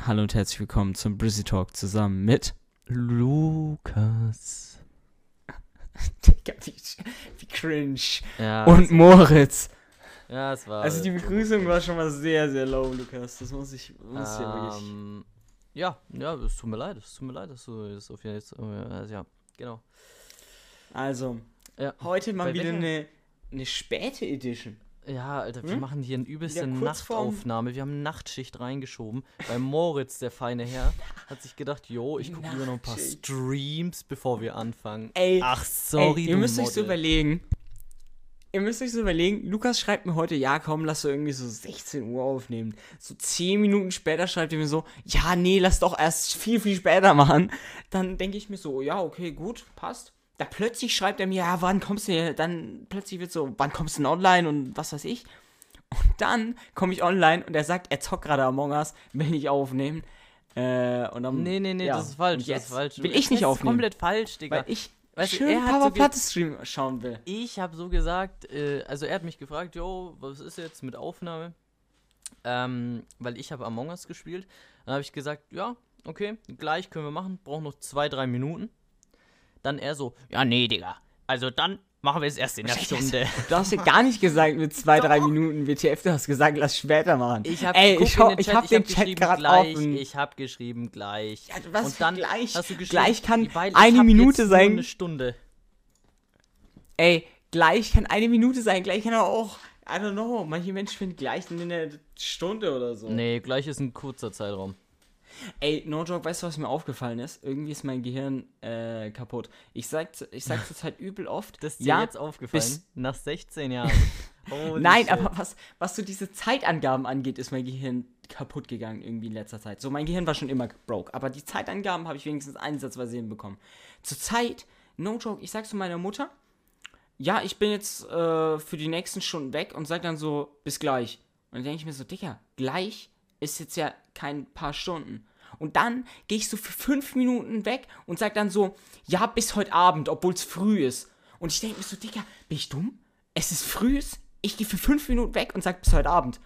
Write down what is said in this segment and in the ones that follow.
Hallo und herzlich willkommen zum Brizzy Talk zusammen mit Lukas. Digga, wie, wie cringe. Ja, und Moritz. ja, es war. Also die Begrüßung war schon mal sehr, sehr low, Lukas. Das muss ich, muss ich ja wirklich. ähm, ja, ja, es tut mir leid, es tut mir leid, dass du das auf jetzt. also, ja, genau. Also, Ja. heute mal Bei wieder welcher- eine, eine späte Edition. Ja, Alter, wir Hm? machen hier eine übelste vorm- Nachtaufnahme. Wir haben Nachtschicht reingeschoben. Weil Moritz, der feine Herr, hat sich gedacht, jo, ich gucke lieber noch ein paar. Streams, bevor wir anfangen. Ey, Ach, sorry, Ey, ihr müsst euch so Model. überlegen. Ihr müsst euch so überlegen, Lukas schreibt mir heute, ja komm, lass doch irgendwie so 16 Uhr aufnehmen. So 10 Minuten später schreibt er mir so, ja, nee, lass doch erst viel, viel später machen. Dann denke ich mir so, ja, okay, gut, passt. Da plötzlich schreibt er mir, ja, wann kommst du hier? Dann plötzlich wird so, wann kommst du denn online und was weiß ich. Und dann komme ich online und er sagt, er zockt gerade Among Us, will nicht aufnehmen. Äh, und dann, Nee, nee, nee, ja. das ist falsch. Und Das jetzt ist falsch. will Das ich nicht ist aufnehmen. komplett falsch, Digga. Weil ich Weißt du, schön er hat Papa so ge- Platte Stream schauen will. Ich habe so gesagt, äh, also er hat mich gefragt, jo, was ist jetzt mit Aufnahme? Ähm, weil ich habe Among Us gespielt. Dann habe ich gesagt, ja, okay, gleich können wir machen, brauchen noch zwei, drei Minuten. Dann er so, ja, nee, Digga. Also dann machen wir es erst in der Stunde. Du hast ja gar nicht gesagt mit zwei, drei Minuten WTF, du hast gesagt, lass später machen. Ich habe Ey, ich, schau, ich hab den hab Chat geschrieben, gerade gleich, offen. Ich habe geschrieben gleich. Ja, was Und dann gleich? hast du geschrieben, Gleich kann weil eine hab Minute sein. Eine Stunde. Ey, gleich kann eine Minute sein, gleich kann aber auch, I don't know, manche Menschen finden gleich in einer Stunde oder so. Nee, gleich ist ein kurzer Zeitraum. Ey, no joke, weißt du, was mir aufgefallen ist? Irgendwie ist mein Gehirn äh, kaputt. Ich sag, ich sag zurzeit übel oft, Das ist dir ja, jetzt aufgefallen? Nach 16 Jahren. Holy Nein, aber was, was so diese Zeitangaben angeht, ist mein Gehirn kaputt gegangen irgendwie in letzter Zeit. So, mein Gehirn war schon immer broke, aber die Zeitangaben habe ich wenigstens einsatzweise hinbekommen. Zur Zeit, no joke, ich sag zu meiner Mutter, ja, ich bin jetzt äh, für die nächsten Stunden weg und sag dann so, bis gleich. Und dann denke ich mir so, Dicker, gleich ist jetzt ja kein paar Stunden. Und dann gehe ich so für fünf Minuten weg und sag dann so, ja, bis heute Abend, obwohl es früh ist. Und ich denke mir so, Dicker, bin ich dumm? Es ist früh, ich gehe für fünf Minuten weg und sag bis heute Abend.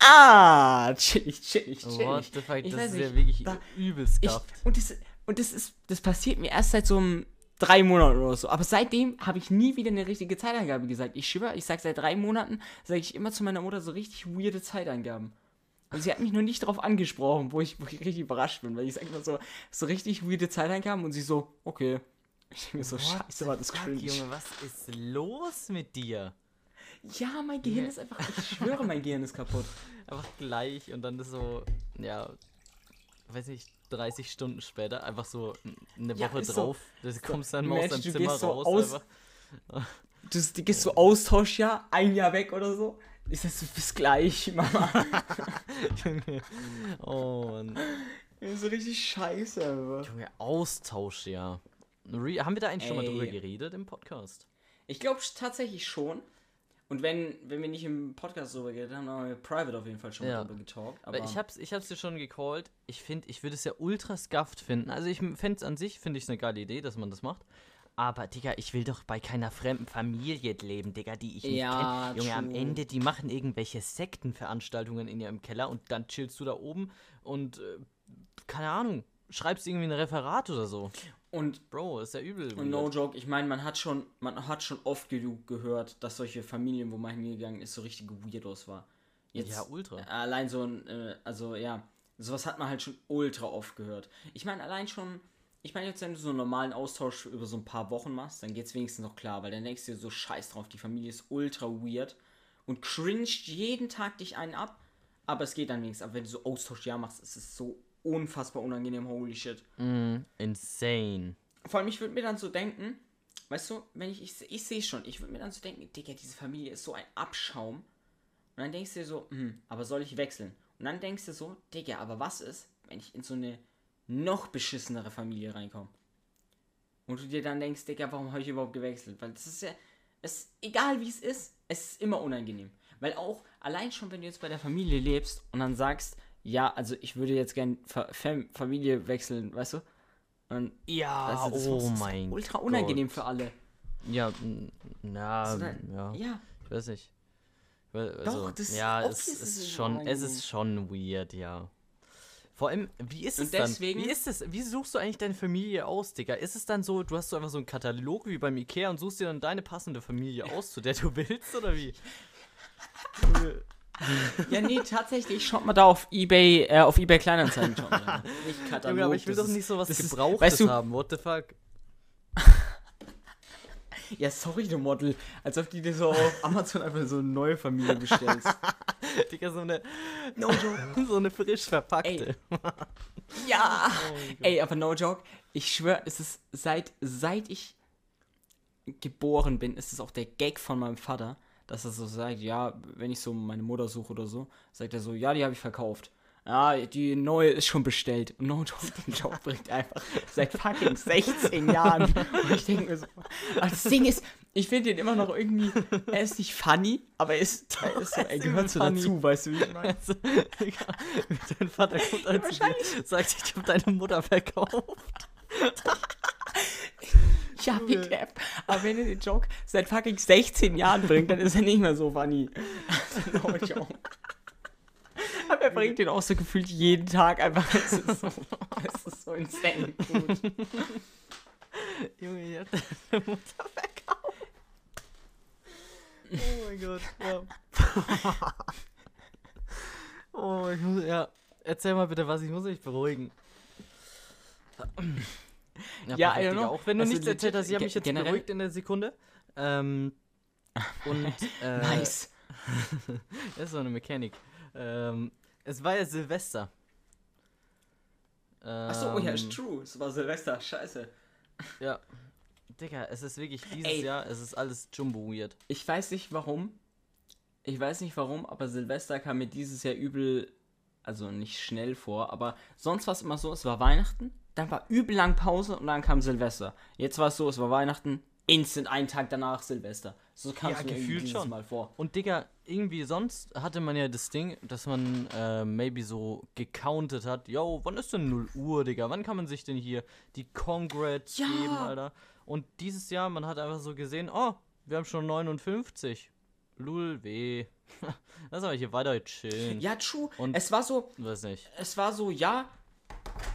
Ah, chillig, chillig, chillig. What the fuck, Ich das ist ja wirklich da- übelst Ich, und das, und das ist, das passiert mir erst seit so einem drei Monaten oder so. Aber seitdem habe ich nie wieder eine richtige Zeitangabe gesagt. Ich schwöre, ich sage seit drei Monaten, sage ich immer zu meiner Mutter so richtig weirde Zeitangaben. Und sie hat mich nur nicht darauf angesprochen, wo ich, wo ich richtig überrascht bin, weil ich sage immer so, so richtig weirde Zeitangaben und sie so, okay. Ich denke mir so, What scheiße, war das cringe. Junge, was ist los mit dir? Ja, mein Gehirn ist einfach, ich schwöre, mein Gehirn ist kaputt. Einfach gleich und dann ist so, ja, weiß nicht, 30 Stunden später, einfach so eine Ja, Woche so- drauf. Du kommst dann mal aus deinem Zimmer gehst so raus. aus-. Du du gehst so Austauschjahr, ein Jahr weg oder so. Ich sag so, bis gleich, Mama. Junge. Oh Mann. Das ist so richtig scheiße, einfach. Junge, Austausch, ja. Re haben wir da eigentlich schon mal Ey. drüber geredet im Podcast? Ich glaube tatsächlich schon. Und wenn, wenn wir nicht im Podcast drüber geredet haben, haben wir private auf jeden Fall schon Ja. mal drüber getalkt. Aber ich hab's, ich hab's dir schon gecallt. Ich finde, ich würde es ja ultra scuffed finden. Also ich fände es an sich, finde ich eine geile Idee, dass man das macht. Aber, Digga, ich will doch bei keiner fremden Familie leben, Digga, die ich nicht Ja, kenne. Junge, am. Ende, die machen irgendwelche Sektenveranstaltungen in ihrem Keller und dann chillst du da oben und, äh, keine Ahnung, schreibst irgendwie ein Referat oder so. und, Bro, ist ja übel. und no joke, ich meine, man hat schon, man hat schon oft genug gehört, dass solche Familien, wo man hingegangen ist, so richtige Weirdos war. Jetzt, Ja, ultra. Allein so ein, äh, also ja, sowas hat man halt schon ultra oft gehört. Ich meine, allein schon, ich meine, jetzt, wenn du so einen normalen Austausch über so ein paar Wochen machst, dann geht's wenigstens noch klar, weil dann denkst du dir so scheiß drauf, die Familie ist ultra weird und cringed jeden Tag dich einen ab, aber es geht dann wenigstens. Aber wenn du so Austauschjahr machst, ist es so unfassbar unangenehm, holy shit. Mm, insane. Vor allem, ich würde mir dann so denken, weißt du, wenn ich, ich, ich sehe schon, ich würde mir dann so denken, Digga, diese Familie ist so ein Abschaum. Und dann denkst du dir so, hm, aber soll ich wechseln? Und dann denkst du so, Digga, aber was ist, wenn ich in so eine noch beschissenere Familie reinkomme? Und du dir dann denkst, Digga, warum habe ich überhaupt gewechselt? Weil das ist ja, es, egal wie es ist, es ist immer unangenehm. Weil auch, allein schon, wenn du jetzt bei der Familie lebst und dann sagst, ja, also ich würde jetzt gern Fa Fam Familie wechseln, weißt du? Und Ja, du, das oh ist mein ultra Gott. unangenehm für alle. Ja, na, Also dann- ja, Ja, ich weiß nicht. Also, Doch, das- ja, es ist es schon, es ist schon weird, ja. Vor allem, wie ist Und es deswegen- dann? Wie ist es? Wie suchst du eigentlich deine Familie aus, Digga? Ist es dann so, du hast so einfach so einen Katalog wie beim Ikea und suchst dir dann deine passende Familie aus, zu der du willst, oder wie? Ja, nee, tatsächlich, schaut mal da auf Ebay, äh, auf Ebay Kleinanzeigen da. Nicht Katalog, Junge, aber ich will das doch nicht sowas das ist- Gebrauchtes weißt du- haben, what the fuck? Ja, sorry, du Model. Als ob die dir so auf Amazon einfach so eine neue Familie bestellst. Digga, so eine, No joke. so eine frisch verpackte. Ja! Oh. Ey, aber no joke. Ich schwör, es ist seit, seit ich geboren bin, ist es auch der Gag von meinem Vater, dass er so sagt, ja, wenn ich so meine Mutter suche oder so, sagt er so, ja, die habe ich verkauft. Ja, die neue ist schon bestellt. Und no joke, den Job bringt einfach seit fucking 16 Jahren. Und ich denke mir so, aber das Ding ist, ich finde den immer noch irgendwie, er ist nicht funny, aber er ist, er, ist so, er gehört so dazu, weißt du, wie ich meine? Also, dein Vater kommt zu dir, sagt, ich hab deine Mutter verkauft. Ja, bitte. Aber wenn er den Joke seit fucking 16 Jahren bringt, dann ist er nicht mehr so funny. no joke. Aber er bringt den auch so gefühlt jeden Tag einfach. Es ist so, es ist so insane gut. Junge, ich hab deine Mutter verkauft. Oh mein Gott, ja. oh, ich muss, ja. Erzähl mal bitte was, ich muss mich beruhigen. Ja, perfekt, I don't Digga. Auch wenn du Also nichts erzählt hast, ich habe mich jetzt beruhigt in der Sekunde. Ähm, und, äh, Nice. Das ist so eine Mechanik. Ähm, es war ja Silvester. Achso, oh ja, Ähm, ist true. Es war Silvester. Scheiße. Ja. Digga, es ist wirklich dieses Ey. Jahr, es ist alles jumbo weird. Ich weiß nicht warum. Ich weiß nicht warum, aber Silvester kam mir dieses Jahr übel, also nicht schnell vor, aber sonst war es immer so, es war Weihnachten, dann war übel lang Pause und dann kam Silvester. Jetzt war es so, es war Weihnachten, instant einen Tag danach Silvester. So kam Ja, es mir dieses schon. Mal vor. Und Digga, irgendwie sonst hatte man ja das Ding, dass man äh, maybe so gecountet hat, yo, wann ist denn 0 Uhr, Digga? Wann kann man sich denn hier die Congrats Ja. geben, Alter? Und dieses Jahr, man hat einfach so gesehen, oh, wir haben schon 59. Lul, weh. Lass aber hier weiter chillen. Ja, true. Und- es war so, Weiß nicht. es war so, ja,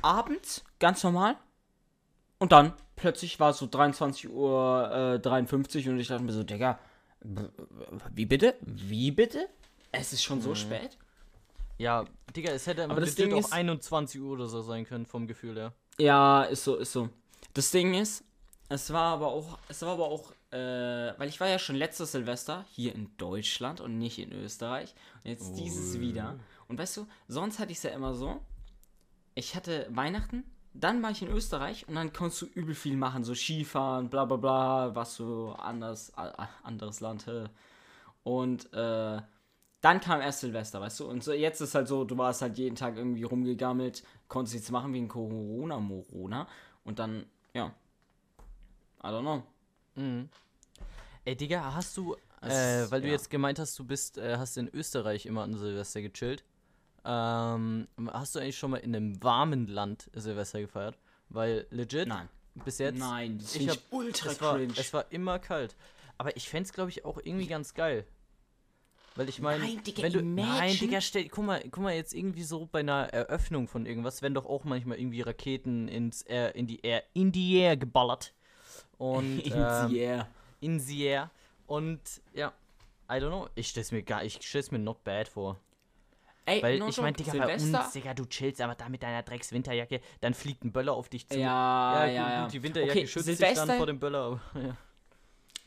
abends, ganz normal. Und dann plötzlich war es so 23 Uhr äh, 53 und ich dachte mir so, Digga, wie bitte? Wie bitte? Es ist schon Mhm. so spät? Ja, Digga, es hätte Aber das Ding auch ist- 21 Uhr oder so sein können, vom Gefühl her. Ja, ist so, ist so. Das Ding ist, es war aber auch, es war aber auch, äh, weil ich war ja schon letztes Silvester hier in Deutschland und nicht in Österreich. Und jetzt dieses wieder. Und weißt du, sonst hatte ich es ja immer so, ich hatte Weihnachten, dann war ich in Österreich und dann konntest du übel viel machen, so Skifahren, bla bla bla, was so anders, anderes Land. Und äh, dann kam erst Silvester, weißt du? Und so, jetzt ist halt so, du warst halt jeden Tag irgendwie rumgegammelt, konntest nichts machen wegen Corona, Morona. Und dann, ja. I don't know. Mhm. Ey, Digga, hast du, äh, weil du ja. jetzt gemeint hast, du bist, äh, hast in Österreich immer an Silvester gechillt. Ähm, hast du eigentlich schon mal in einem warmen Land Silvester gefeiert? Weil legit, Nein. bis jetzt, Nein, das ich hab, ultra es, war, cringe. es war immer kalt. Aber ich fände es, glaube ich, auch irgendwie ganz geil. Weil ich meine, Nein, Digga, wenn du, nein, imagine. Digga, stell, guck mal, guck mal jetzt irgendwie so bei einer Eröffnung von irgendwas, werden doch auch manchmal irgendwie Raketen ins Air, in die Air, in die Air geballert. Und In ähm, the air. in the air. Und ja, I don't know. Ich stell's mir gar, ich stell's mir not bad vor. Ey, Weil ich meine, Digga, bei Silvester- uns, Digga, du chillst aber da mit deiner Drecks-Winterjacke, dann fliegt ein Böller auf dich zu. Ja, ja, gut, ja. gut, die Winterjacke Okay, schützt dich Silvester- dann vor dem Böller. Ja.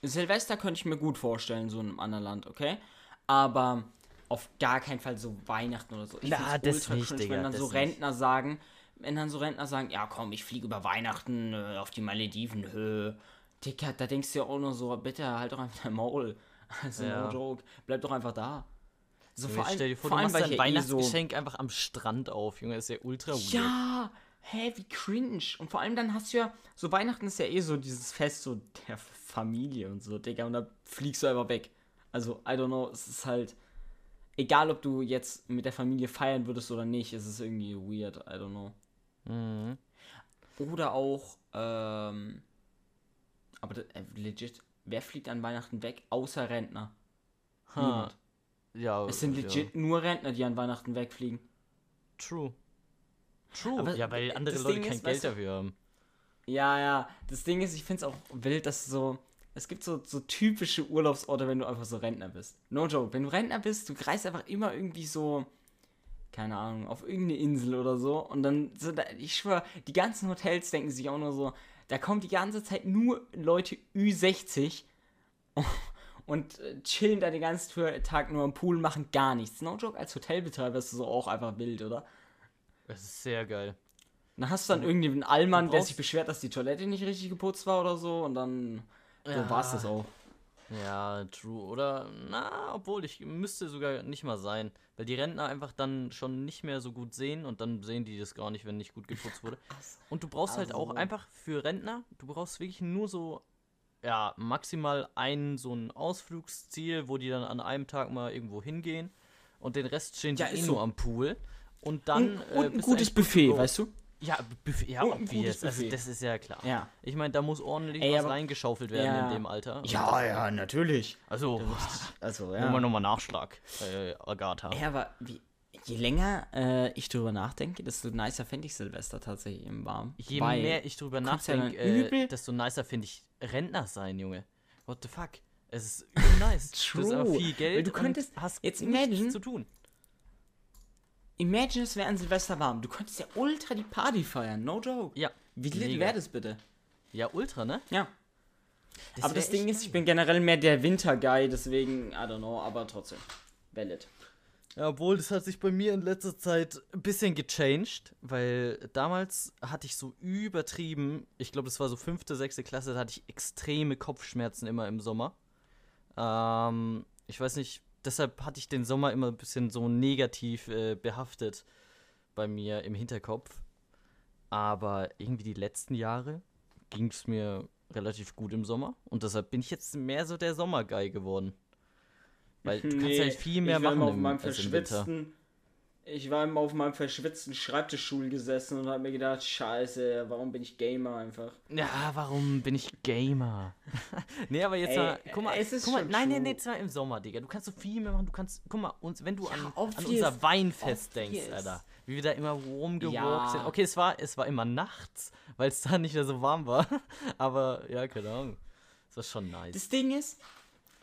Silvester könnte ich mir gut vorstellen, so in einem anderen Land, okay? Aber auf gar keinen Fall so Weihnachten oder so. Ich Na, das nicht, cringe, Digga, wenn dann so nicht. Rentner sagen, wenn dann so Rentner sagen, ja komm, ich fliege über Weihnachten äh, auf die Malediven, hö. Digga, da denkst du ja auch nur so, bitte halt doch einfach dein Maul. Also Ja. no joke, bleib doch einfach da. So vor allem, stell dir vor, vor du machst weil dein ich ja eh so... Weihnachtsgeschenk einfach am Strand auf, Junge, das ist ja ultra weird. Ja, hä, wie cringe. Und vor allem dann hast du ja, so Weihnachten ist ja eh so dieses Fest so der Familie und so, Digga, und da fliegst du einfach weg. Also, I don't know, es ist halt, egal ob du jetzt mit der Familie feiern würdest oder nicht, es ist irgendwie weird, I don't know. Mhm. Oder auch, ähm, aber das, äh, legit, wer fliegt an Weihnachten weg, außer Rentner? Ha. Niemand. Ja, Es sind ja. legit nur Rentner, die an Weihnachten wegfliegen. True. True. Aber ja, weil andere Leute Ding kein ist, Geld weißt du- dafür haben. Ja, ja. Das Ding ist, ich finde es auch wild, dass so. Es gibt so, so typische Urlaubsorte, wenn du einfach so Rentner bist. No joke. Wenn du Rentner bist, du reist einfach immer irgendwie so. Keine Ahnung, auf irgendeine Insel oder so. Und dann, so, da, ich schwöre, die ganzen Hotels denken sich auch nur so, da kommen die ganze Zeit nur Leute Ü60 und äh, chillen da den ganzen Tag nur am Pool, machen gar nichts. No joke, als Hotelbetreiber ist das so auch einfach wild, oder? Das ist sehr geil. Dann hast du dann irgendwie einen Allmann, der sich beschwert, dass die Toilette nicht richtig geputzt war oder so und dann so Ja. war's das auch. Ja, true. Oder, na, obwohl, ich müsste sogar nicht mal sein. Weil die Rentner einfach dann schon nicht mehr so gut sehen und dann sehen die das gar nicht, wenn nicht gut geputzt wurde. Und du brauchst halt auch also- einfach für Rentner, du brauchst wirklich nur so, ja, maximal ein so ein Ausflugsziel, wo die dann an einem Tag mal irgendwo hingehen und den Rest stehen die Ja, eh ist so. nur am Pool. Und dann. Und, äh, und ein bist du gutes Buffet, go. weißt du? Ja, Buffet, ja, ein obvious. Also, das ist ja klar. Ja. Ich meine, da muss ordentlich Ey, was reingeschaufelt werden Ja. in dem Alter. Ja, ja, natürlich. Also, Also, ja. wir nochmal Nachschlag, äh, Agatha. Ja, aber wie, je länger äh, ich drüber nachdenke, desto nicer fände ich Silvester tatsächlich im Warm. Je mehr ich drüber nachdenke, äh, desto nicer finde ich Rentner sein, Junge. What the fuck? Es ist nice. Du hast aber True. viel Geld Weil du könntest- hast jetzt nichts imagine- zu tun. Imagine, es wäre an Silvester warm. Du könntest ja ultra die Party feiern, no joke. Ja. Wie lit wäre das bitte? Ja, ultra, ne? Ja. aber wär das Ding ist, ich bin generell mehr der Winter-Guy, deswegen, I don't know, aber trotzdem. Valid. Ja, obwohl, das hat sich bei mir in letzter Zeit ein bisschen gechanged, weil damals hatte ich so übertrieben, ich glaube, das war so fünfte, sechste Klasse, da hatte ich extreme Kopfschmerzen immer im Sommer. Ähm, ich weiß nicht, deshalb hatte ich den Sommer immer ein bisschen so negativ äh, behaftet bei mir im Hinterkopf. Aber irgendwie die letzten Jahre ging es mir relativ gut im Sommer und deshalb bin ich jetzt mehr so der Sommerguy geworden. Weil du kannst halt viel mehr ich war machen immer auf im, meinem im verschwitzten, Ich war immer auf meinem verschwitzten Schreibtischstuhl gesessen und habe mir gedacht, scheiße, warum bin ich Gamer einfach? Ja, warum bin ich Gamer? nee, aber jetzt Ey, mal, guck mal, es ist guck mal, schon nein, nein, true. nee, zwar im Sommer, Digga. Du kannst so viel mehr machen, du kannst, guck mal, uns, wenn du an, an obvious, unser Weinfest denkst, Alter, wie wir da immer rumgewalkt Ja. sind. Okay, es war, es war immer nachts, weil es da nicht mehr so warm war, aber ja, keine Ahnung. Das war schon nice. Das Ding ist,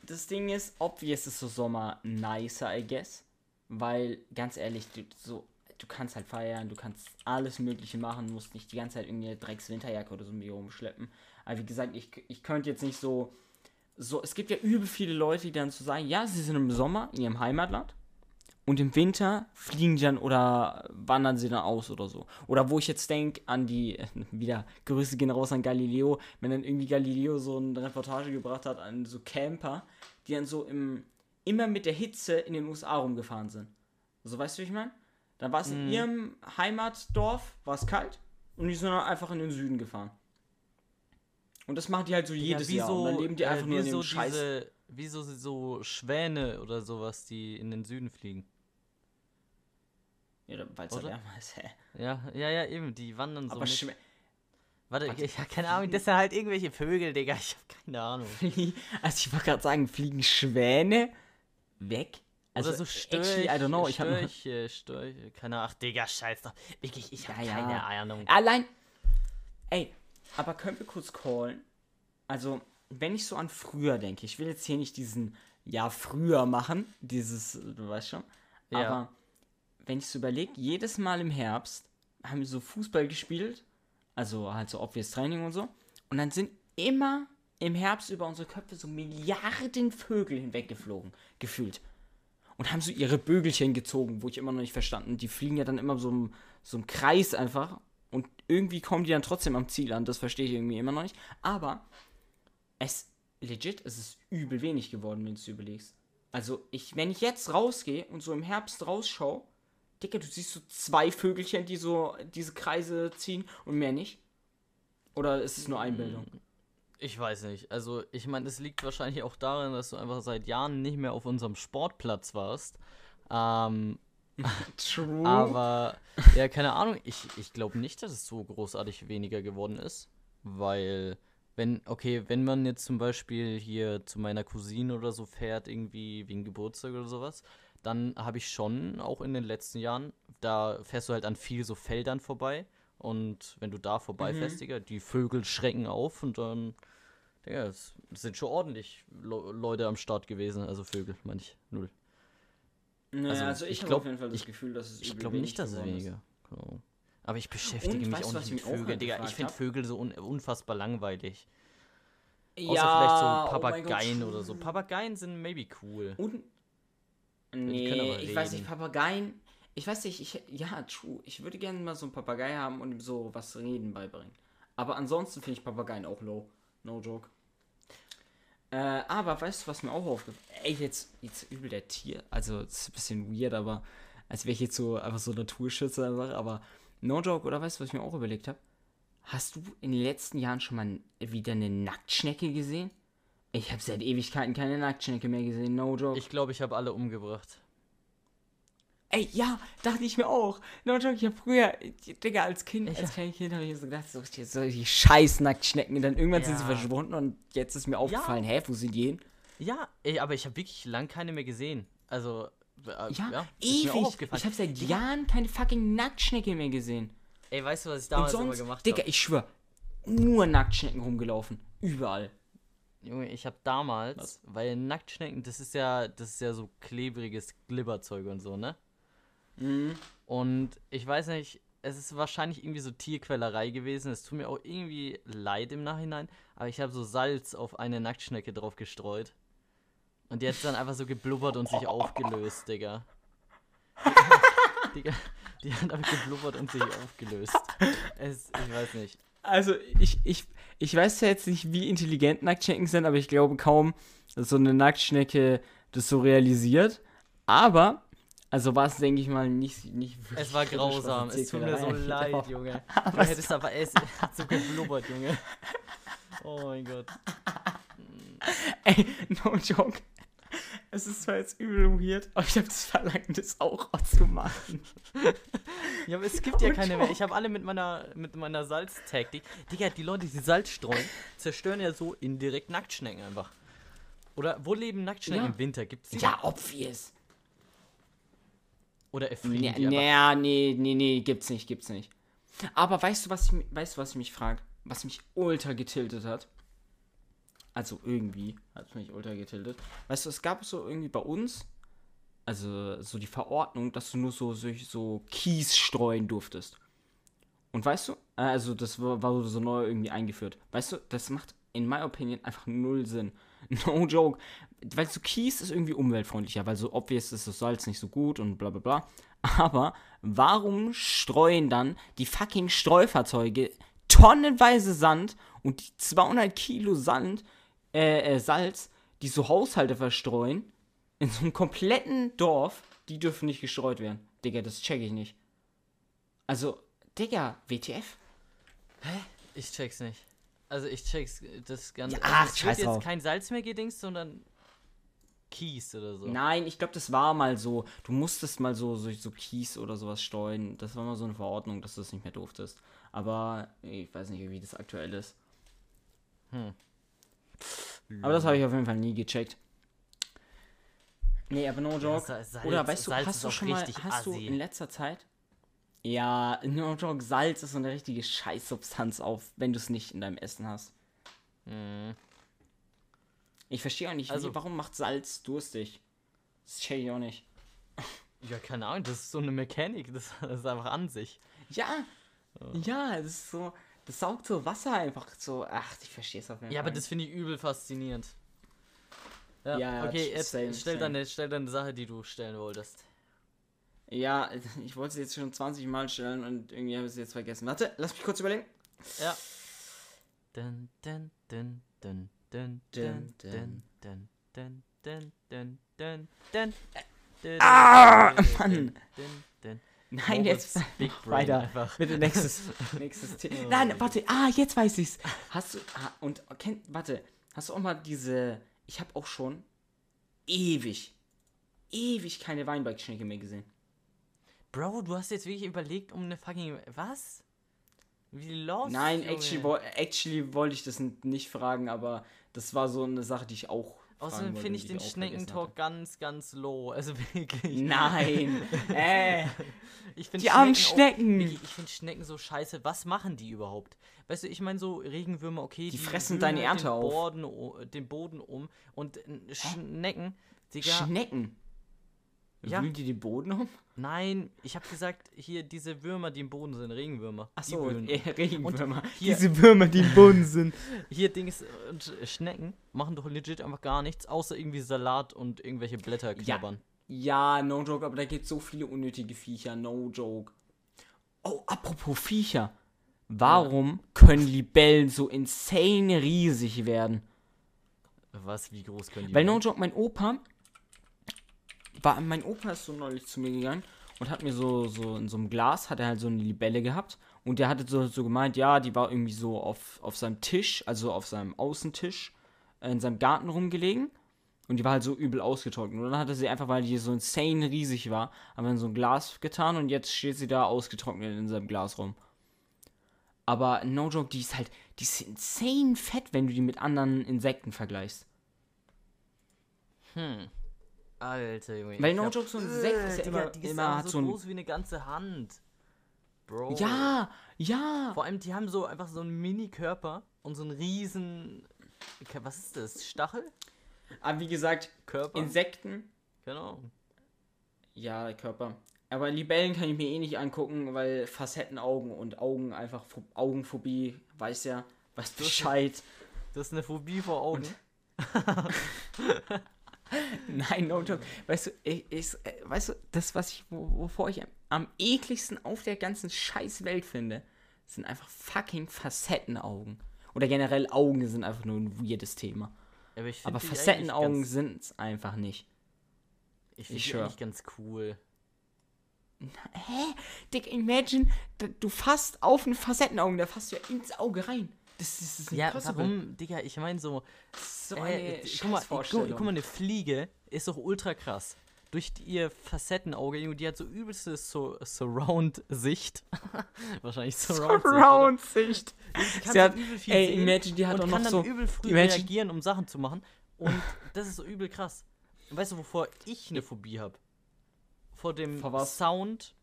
das Ding ist, obvious ist so Sommer nicer, I guess. Weil, ganz ehrlich, du, so, du kannst halt feiern, du kannst alles Mögliche machen, musst nicht die ganze Zeit irgendwie eine Drecks-Winterjacke oder so mit dir rumschleppen. Aber wie gesagt, ich, ich könnte jetzt nicht so, so, es gibt ja übel viele Leute, die dann so sagen, ja, sie sind im Sommer in ihrem Heimatland und im Winter fliegen die dann oder wandern sie dann aus oder so. Oder wo ich jetzt denke an die, wieder Grüße gehen raus an Galileo, wenn dann irgendwie Galileo so eine Reportage gebracht hat an so Camper, die dann so im, immer mit der Hitze in den USA rumgefahren sind. So, weißt du, wie ich meine? Dann war es in ihrem Heimatdorf, war es kalt und die sind dann einfach in den Süden gefahren. Und das machen die halt so jedes Jahr. Und dann leben die einfach nur in dem Scheiß. diese, wieso so Schwäne oder sowas, die in den Süden fliegen. Ja, weil es halt Oder? wärmer ist, hä? Ja, ja, ja, eben, die wandern so Aber. Schwä Warte, Warte, ich, ja, keine Ahnung, das sind halt irgendwelche Vögel, Digga, ich hab keine Ahnung. also ich wollte gerade sagen, fliegen Schwäne weg? Also Oder so Störch, actually, I don't know, ich habe Störche, Störche, keine Ahnung, ach Digga, scheiß doch. Wirklich, ich hab Ja, ja. keine Ahnung. allein Ey, aber können wir kurz callen? Also, wenn ich so an früher denke, ich will jetzt hier nicht diesen ja früher machen, dieses, du weißt schon, Ja. aber wenn ich so überlege, jedes Mal im Herbst haben wir so Fußball gespielt, also halt so obvious Training und so, und dann sind immer im Herbst über unsere Köpfe so Milliarden Vögel hinweggeflogen, gefühlt. Und haben so ihre Bögelchen gezogen, wo ich immer noch nicht verstanden. Die fliegen ja dann immer so im, so im Kreis einfach. Und irgendwie kommen die dann trotzdem am Ziel an. Das verstehe ich irgendwie immer noch nicht. Aber es, legit, es ist übel wenig geworden, wenn du es überlegst. Also, ich, wenn ich jetzt rausgehe und so im Herbst rausschaue, Digga, du siehst so zwei Vögelchen, die so diese Kreise ziehen und mehr nicht. Oder ist es nur Einbildung? Ich weiß nicht. Also, ich meine, es liegt wahrscheinlich auch daran, dass du einfach seit Jahren nicht mehr auf unserem Sportplatz warst. Ähm, True. aber, ja, keine Ahnung. Ich, ich glaube nicht, dass es so großartig weniger geworden ist. Weil, wenn, okay, wenn man jetzt zum Beispiel hier zu meiner Cousine oder so fährt, irgendwie wegen Geburtstag oder sowas, dann habe ich schon auch in den letzten Jahren, da fährst du halt an viel so Feldern vorbei. Und wenn du da vorbeifährst, Mhm. Digga, die Vögel schrecken auf und dann, Digga, es sind schon ordentlich Le Leute am Start gewesen. Also Vögel, meine ich, null. Naja, Also, also, ich, ich habe glaub- auf jeden Fall das ich- Gefühl, dass es Ich glaube nicht, dass es weniger. Ahnung. Aber ich beschäftige Und mich weißt auch nicht mit Vögeln, Digga. Ich finde? Vögel so un unfassbar langweilig. Außer Ja, vielleicht so oh Papageien oder so. Papageien sind maybe cool. Und. Nee, ich weiß nicht. Papageien. Ich weiß nicht, ich. Ja, true. Ich würde gerne mal so einen Papagei haben und ihm so was Reden beibringen. Aber ansonsten finde ich Papageien auch low. No joke. Äh, aber weißt du, was mir auch aufgefallen Ey, jetzt, jetzt übel der Tier. Also, es ist ein bisschen weird, aber. Als wäre ich jetzt so einfach so Naturschützer einfach. Aber no joke, oder weißt du, was ich mir auch überlegt habe? Hast du in den letzten Jahren schon mal wieder eine Nacktschnecke gesehen? Ich habe seit Ewigkeiten keine Nacktschnecke mehr gesehen, no joke. Ich glaube, ich habe alle umgebracht. Ey, ja, dachte ich mir auch. No joke, ich hab früher, Digga, als Kind, Ich- als kleines Kind habe ich so gedacht, so, so die scheiß Nacktschnecken. Und dann irgendwann sind sie Ja. verschwunden und jetzt ist mir aufgefallen, hä, wo sind die hin? Ja, ey, aber ich habe wirklich lang keine mehr gesehen. Also, äh, Ja, auch ewig. Ich habe seit Jahren keine fucking Nacktschnecke mehr gesehen. Ey, weißt du, was ich damals immer sonst, gemacht Digga, habe? ich schwör, nur Nacktschnecken rumgelaufen. Überall. Junge, ich habe damals, Was? weil Nacktschnecken, das ist ja, das ist ja so klebriges Glibberzeug und so, ne? Mhm. Und ich weiß nicht, es ist wahrscheinlich irgendwie so Tierquälerei gewesen. Es tut mir auch irgendwie leid im Nachhinein, aber ich habe so Salz auf eine Nacktschnecke drauf gestreut. Und die hat dann einfach so geblubbert und sich aufgelöst, Digga. Digga, die hat einfach geblubbert und sich aufgelöst. Es, ich weiß nicht. Also, ich, ich, ich weiß ja jetzt nicht, wie intelligent Nacktschnecken sind, aber ich glaube kaum, dass so eine Nacktschnecke das so realisiert. Aber, also war es, denke ich mal, nicht, nicht wirklich Es war grausam. Es tut mir so leid, angeht. Junge. Du es hättest aber es hat so geblubbert, Junge. Oh mein Gott. Ey, no joke. Es ist zwar jetzt übel weird, aber ich habe das Verlangen, das auch zu machen. Ja, aber es gibt ja keine mehr. Ich habe alle mit meiner, mit meiner Salztaktik. Digga, die Leute, die Salz streuen, zerstören ja so indirekt Nacktschnecken einfach. Oder wo leben Nacktschnecken Ja. im Winter? Gibt's die? Ja, obvious. Oder erfrieren Nee, die nee, nee, nee, nee, gibt's nicht, gibt's nicht. Aber weißt du, was ich, weißt du, was ich mich frage? Was mich ultra getiltet hat? Also irgendwie hat mich ultra getiltet. Weißt du, es gab so irgendwie bei uns, also so die Verordnung, dass du nur so, so, so Kies streuen durftest. Und weißt du, äh, also das war, war so neu irgendwie eingeführt. Weißt du, das macht in my opinion einfach null Sinn. No joke. Weil so Kies ist irgendwie umweltfreundlicher, weil so obvious ist das Salz nicht so gut und bla bla bla. Aber warum streuen dann die fucking Streufahrzeuge tonnenweise Sand und die 200 Kilo Sand, äh, äh, Salz, die so Haushalte verstreuen, in so einem kompletten Dorf, die dürfen nicht gestreut werden. Digga, das check ich nicht. Also, Digga, WTF? Ich check's nicht. Also ich check's das Ganze. Ja, also ach, es wird drauf. jetzt kein Salz mehr gedingst, sondern Kies oder so. Nein, ich glaube, das war mal so. Du musstest mal so, so, so Kies oder sowas streuen. Das war mal so eine Verordnung, dass du das nicht mehr durftest. Aber ich weiß nicht, wie das aktuell ist. Hm. Aber das habe ich auf jeden Fall nie gecheckt. Nee, aber no Ja, joke. Sa- Salz, Oder weißt du, Salz hast du schon mal, hast du assi. in letzter Zeit? Ja, no joke, Salz ist so eine richtige Scheißsubstanz auf, wenn du es nicht in deinem Essen hast. Mhm. Ich verstehe auch nicht, Also- warum macht Salz durstig? Das check ich auch nicht. Ja, keine Ahnung, das ist so eine Mechanik, das, das ist einfach an sich. Ja, ja, das ist so, das saugt so Wasser einfach so. Ach, ich verstehe es auf jeden Ja, Fall. aber das finde ich übel faszinierend. Ja, Ja, ja, okay, jetzt same, stell, same. Deine, stell deine Sache, die du stellen wolltest. Ja, ich wollte es jetzt schon 20 Mal stellen und irgendwie habe ich es jetzt vergessen. Warte, lass mich kurz überlegen. Ja. Dun, dun, dun, dun, dun, dun, dun, dun, dun, dun, dun, dun, dun. Ah, Mann. dun, dun, dun. Nein, Moritz jetzt Big Brain weiter. einfach. Bitte nächstes, nächstes Thema. Oh Nein, warte. Ah, jetzt weiß ich's. Hast du ah, und kennt, warte, hast du auch mal diese? Ich habe auch schon ewig, ewig keine Weinbergschnecke mehr gesehen. Bro, du hast jetzt wirklich überlegt, um eine fucking. Was? Wie los? Nein, actually, wo- actually wollte ich das nicht fragen, aber das war so eine Sache, die ich auch Außerdem finde ich den auch Schneckentalk ganz, ganz low. Also wirklich. Nein. äh, Ich die armen auch- Schnecken. wirklich, Ich finde Schnecken so scheiße. Was machen die überhaupt? Weißt du, ich meine so Regenwürmer, okay, Die fressen wühlen deine halt Ernte den auf. Boden, den Boden um und Schnecken, Digga, Schnecken. Ja. Wühlen die den Boden um? nein, ich habe gesagt, hier diese Würmer, die im Boden sind, Regenwürmer. Achso, äh, Regenwürmer. hier- Diese Würmer, die im Boden sind. Hier Dings und Schnecken machen doch legit einfach gar nichts, außer irgendwie Salat und irgendwelche Blätter knabbern. Ja, no joke, aber da gibt so viele unnötige Viecher, no joke. Oh, apropos Viecher. Warum können Libellen so insane riesig werden? Was, wie groß können die Weil no werden? joke, mein Opa war, mein Opa ist so neulich zu mir gegangen und hat mir so, so in so einem Glas, hat er halt so eine Libelle gehabt und der hatte so, so gemeint, ja, die war irgendwie so auf, auf seinem Tisch, also auf seinem Außentisch äh, in seinem Garten rumgelegen und die war halt so übel ausgetrocknet und dann hat er sie einfach, weil die so insane riesig war, aber in so ein Glas getan und jetzt steht sie da ausgetrocknet in seinem Glas rum. Aber no joke, die ist halt, die ist insane fett, wenn du die mit anderen Insekten vergleichst. Hm. Alter, Junge. Weil no joke, so ein Insekt ist ja immer, die ist immer hat so so ein. groß wie eine ganze Hand. Bro. Ja, ja. Vor allem, die haben so einfach so einen Mini-Körper und so einen riesen. Was ist das? Stachel? Aber wie gesagt, Körper? Insekten, genau. ja, der Körper. Aber Libellen kann ich mir eh nicht angucken, weil Facettenaugen und Augen einfach Pho- Augenphobie, weiß ja, weiß Bescheid. Das ist eine Phobie vor Augen. Nein, no joke. Weißt du, ich, ich, äh, weißt du, das, was ich, wo, wovor ich am, am ekligsten auf der ganzen Scheißwelt finde, sind einfach fucking Facettenaugen. Oder generell Augen sind einfach nur ein weirdes Thema. Aber, Aber Facettenaugen sind es einfach nicht. Ich finde die eigentlich ganz cool. Hä? Dick, imagine, du fasst auf eine Facettenaugen, da fasst du ja ins Auge rein. Das, das ist Ja, impossible. warum, Digga, ich meine so, So äh, eine guck, mal, guck, guck mal, eine Fliege ist doch ultra krass. Durch ihr Facettenauge, Junge, die hat so übelste so Surround-Sicht. Wahrscheinlich Surround-Sicht. Surround-Sicht. Kann Sie hat- ey, sehen imagine, die hat und auch kann noch dann so- übel früh imagine- reagieren, um Sachen zu machen. Und das ist so übel krass. Und weißt du, wovor ich eine Phobie habe? Vor dem Vor was? Sound,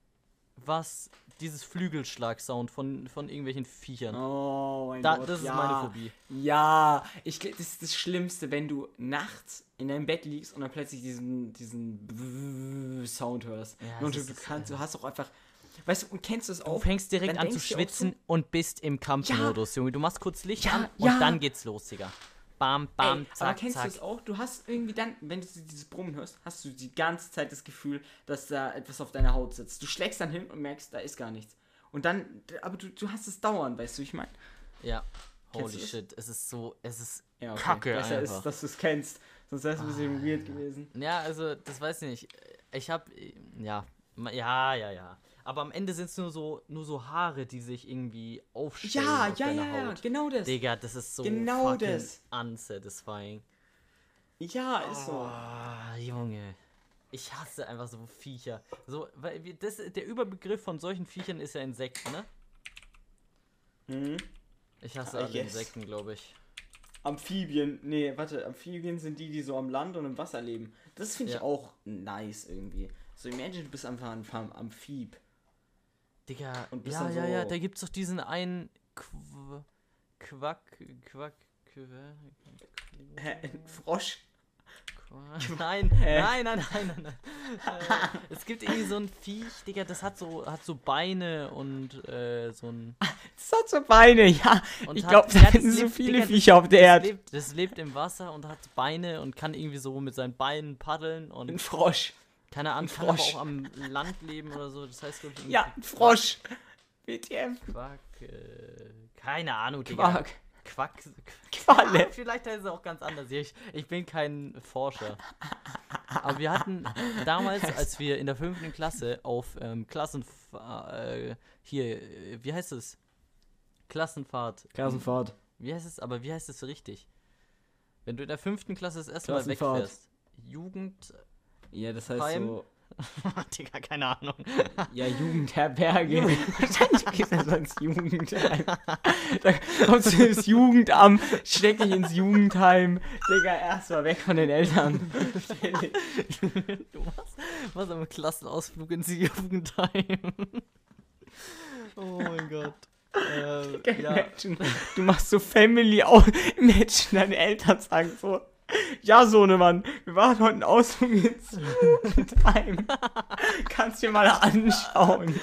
was dieses Flügelschlag-Sound von, von irgendwelchen Viechern. Oh mein da, Gott, das ist ja. meine Phobie. Ja, ich das ist das Schlimmste, wenn du nachts in deinem Bett liegst und dann plötzlich diesen, diesen Sound hörst. Ja, und du, du kannst, du hast auch einfach, weißt du, und kennst du es Du auch? fängst direkt an zu du schwitzen und bist im Kampfmodus, Junge. Du machst kurz Licht Ja, an und ja. dann geht's los, Digga. Bam, bam, Ey, aber zack, kennst du es auch? Du hast irgendwie dann, wenn du dieses Brummen hörst, hast du die ganze Zeit das Gefühl, dass da etwas auf deiner Haut sitzt. Du schlägst dann hin und merkst, da ist gar nichts. Und dann, aber du, du hast es dauernd, weißt du, ich meine. Ja. Kennst Holy das? shit, es ist so, es ist Ja, okay. Kacke Besser einfach. ist, dass du es kennst. Sonst wäre es ein bisschen weird gewesen. Ja, also, das weiß ich nicht. Ich hab, ja, ja, ja, ja. Aber am Ende sind es nur so, nur so Haare, die sich irgendwie aufstellen Ja, auf ja, ja, Haut. genau das. Digga, das ist so Genau fucking das. unsatisfying. Ja, ist so. Ah, Junge. Ich hasse einfach so Viecher. So, weil wir, das, der Überbegriff von solchen Viechern ist ja Insekten, ne? Mhm. Ich hasse I alle guess. Insekten, glaube ich. Amphibien, nee, warte, Amphibien sind die, die so am Land und im Wasser leben. Das finde ich Ja. auch nice irgendwie. So, imagine, du bist einfach ein Am- Amphib. Digga, Und bist ja, dann ja, ja, so- da gibt's doch diesen einen Qu Quack, Quack, Quack, Hä, ein Frosch? Quack. Nein, Hä? nein, nein, nein, nein, nein. äh, es gibt irgendwie so ein Viech, Digga, das hat so, hat so Beine und äh, so ein. Das hat so Beine, ja. Und ich glaube, da das finden so lebt- viele Digga, Viecher auf der Das Erde. lebt, das lebt im Wasser und hat Beine und kann irgendwie so mit seinen Beinen paddeln Ein und Keine Ahnung, kann aber Frosch. auch am Land leben oder so. Das heißt, glaube ich, Ja, ein Frosch. WTF. Quack, äh, keine Ahnung, Digga. Quark. Quack. Qualle. Vielleicht heißt es auch ganz anders. Ich, ich bin kein Forscher. Aber wir hatten damals, als wir in der fünften Klasse auf ähm, Klassenfahrt, äh, hier, äh, wie heißt es? Klassenfahrt. Klassenfahrt. Wie heißt es? Aber wie heißt es richtig? Wenn du in der fünften Klasse das erste Mal wegfährst. Jugend. Ja, das heißt Heim. so. Digga, keine Ahnung. Ja, Jugendherberge. Wahrscheinlich gehst du ins Jugendheim. Da kommst du ins Jugendamt, steck dich ins Jugendheim. Digga, erstmal weg von den Eltern. du machst, machst einen Klassenausflug ins Jugendheim. oh mein Gott. Äh, ja. Imagine, du machst so Family aus. Imagine, deine Eltern sagen so. Ja, Sohnemann, wir waren heute einen Ausflug ins Jugendheim. Kannst dir mal anschauen.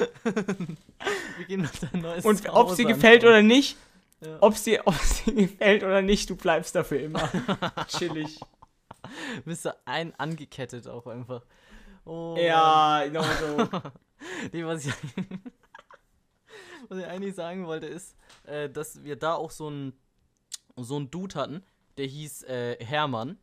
Wir gehen nach dein neues Und ob sie gefällt oder nicht, Ja. ob sie, ob sie gefällt oder nicht, du bleibst dafür immer. Chillig. Bist du ein angekettet auch einfach. Oh, Ja, no, so. Nee, was ich, was ich eigentlich sagen wollte, ist, äh, dass wir da auch so einen so einen Dude hatten, der hieß äh, Hermann.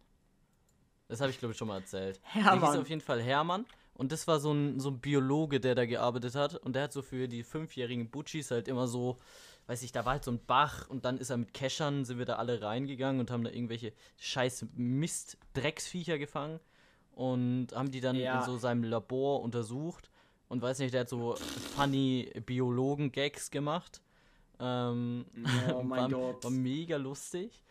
Das habe ich, glaube ich, schon mal erzählt. Der hieß Hermann. auf jeden Fall Hermann. Und das war so ein, so ein Biologe, der da gearbeitet hat. Und der hat so für die fünfjährigen Butchis halt immer so, weiß ich, da war halt so ein Bach und dann ist er mit Keschern, sind wir da alle reingegangen und haben da irgendwelche scheiß Mist-Drecksviecher gefangen. Und haben die dann Ja. in so seinem Labor untersucht. Und weiß nicht, der hat so funny Biologen-Gags gemacht. Ähm, Oh mein war, Gott. war mega lustig.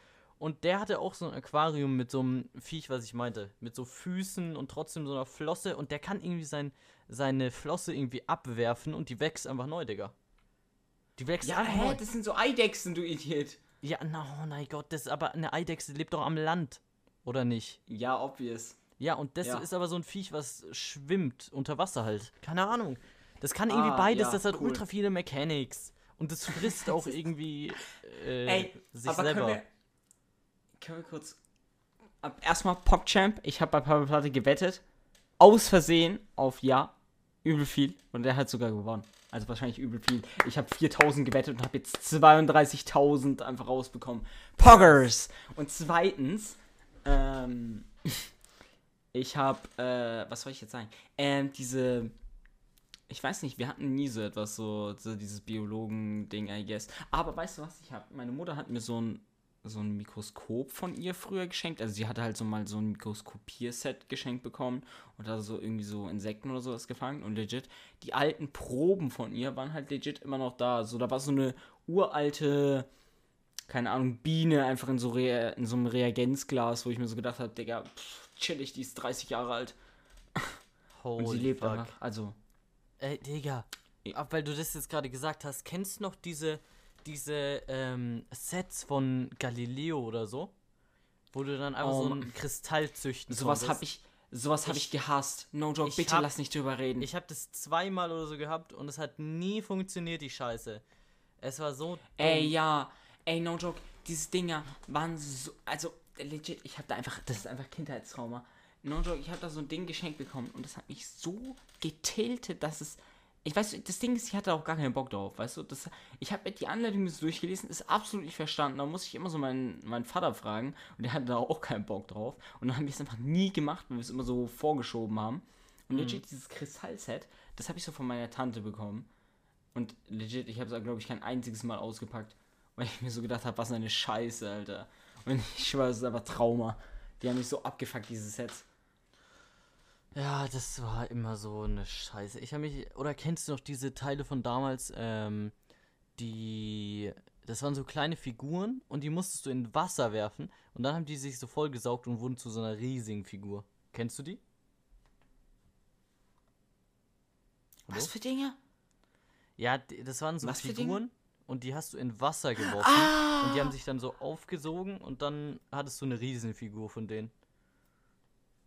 Und der hatte auch so ein Aquarium mit so einem Viech, was ich meinte. Mit so Füßen und trotzdem so einer Flosse. Und der kann irgendwie sein, seine Flosse irgendwie abwerfen und die wächst einfach neu, Digga. Die wächst Ja, einfach hä, neu. das sind so Eidechsen, du Idiot. Ja, na, oh mein Gott, das ist aber eine Eidechse lebt doch am Land. Oder nicht? Ja, obvious. Ja, und das Ja. ist aber so ein Viech, was schwimmt unter Wasser halt. Keine Ahnung. Das kann irgendwie Ah, beides, ja, das hat cool. ultra viele Mechanics. Und das frisst auch irgendwie äh, Ey, sich selber. Können wir, kurz... Erstmal PogChamp, ich habe bei Pablo Platte gewettet. Aus Versehen auf Ja. Übel viel. Und der hat sogar gewonnen. Also wahrscheinlich übel viel. Ich habe 4000 gewettet und habe jetzt 32.000 einfach rausbekommen. Poggers! Und zweitens, ähm, ich habe, äh, was soll ich jetzt sagen? Ähm, diese, ich weiß nicht, wir hatten nie so etwas, so, so dieses Biologen-Ding, I guess. Aber weißt du was ich habe? Meine Mutter hat mir so ein, so ein Mikroskop von ihr früher geschenkt. Also sie hatte halt so mal so ein Mikroskopierset geschenkt bekommen und da so irgendwie so Insekten oder sowas gefangen und legit. Die alten Proben von ihr waren halt legit immer noch da. So, da war so eine uralte, keine Ahnung, Biene einfach in so, Rea in so einem Reagenzglas, wo ich mir so gedacht habe, Digga, pff, chillig, die ist 30 Jahre alt und sie lebt fuck. noch. Also, Ey, Digga. Weil du das jetzt gerade gesagt hast, kennst du noch diese, diese ähm, Sets von Galileo oder so? Wo du dann einfach Oh, so einen Kristall züchten sowas habe ich, sowas habe ich, gehasst. No joke, bitte hab- lass nicht drüber reden. Ich habe das zweimal oder so gehabt und es hat nie funktioniert, die Scheiße. Es war so. Ey, dumm. ja. Ey, no joke. Diese Dinger waren so. Also, legit, ich habe da einfach. Das ist einfach Kindheitstrauma. No joke, ich habe da so ein Ding geschenkt bekommen und das hat mich so getiltet, dass es. Ich weiß, das Ding ist, ich hatte auch gar keinen Bock drauf, weißt du? Das, ich habe die Anleitung so durchgelesen, ist absolut nicht verstanden. Da muss ich immer so meinen, meinen Vater fragen und der hatte da auch keinen Bock drauf. Und dann haben wir es einfach nie gemacht, weil wir es immer so vorgeschoben haben. Und legit, dieses Kristallset, das habe ich so von meiner Tante bekommen. Und legit, ich habe es, glaube ich, kein einziges Mal ausgepackt, weil ich mir so gedacht habe, was eine Scheiße, Alter. Und ich schwöre, es ist einfach Trauma. Die haben mich so abgefuckt, diese Sets. Ja, das war immer so eine Scheiße. Ich habe mich. Oder kennst du noch diese Teile von damals, ähm, die. Das waren so kleine Figuren und die musstest du in Wasser werfen und dann haben die sich so vollgesaugt und wurden zu so einer riesigen Figur. Kennst du die? Hallo? Was für Dinge? Ja, das waren so Was? Figuren und die hast du in Wasser geworfen Ah! und die haben sich dann so aufgesogen und dann hattest du eine Riesenfigur von denen.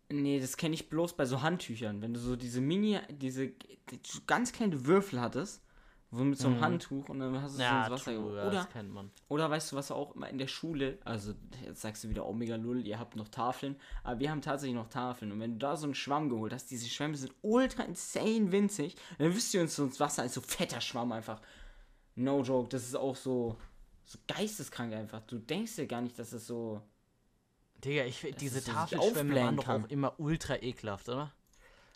Nee, das kenne ich bloß bei so Handtüchern. Wenn du so diese Mini, diese die, so ganz kleine Würfel hattest, wo mit so einem Mhm. Handtuch und dann hast du so Ja, ins Wasser true, geworfen. ja, Oder das kennt man. Oder weißt du, was auch immer in der Schule, also jetzt sagst du wieder Omega Lull, ihr habt noch Tafeln, aber wir haben tatsächlich noch Tafeln. Und wenn du da so einen Schwamm geholt hast, diese Schwämme sind ultra insane winzig, dann wirst du uns so ins Wasser als so fetter Schwamm einfach. No joke, das ist auch so, so geisteskrank einfach. Du denkst dir gar nicht, dass es so. Digga, ich diese es so Tafelschwämme waren doch auch immer ultra ekelhaft, oder?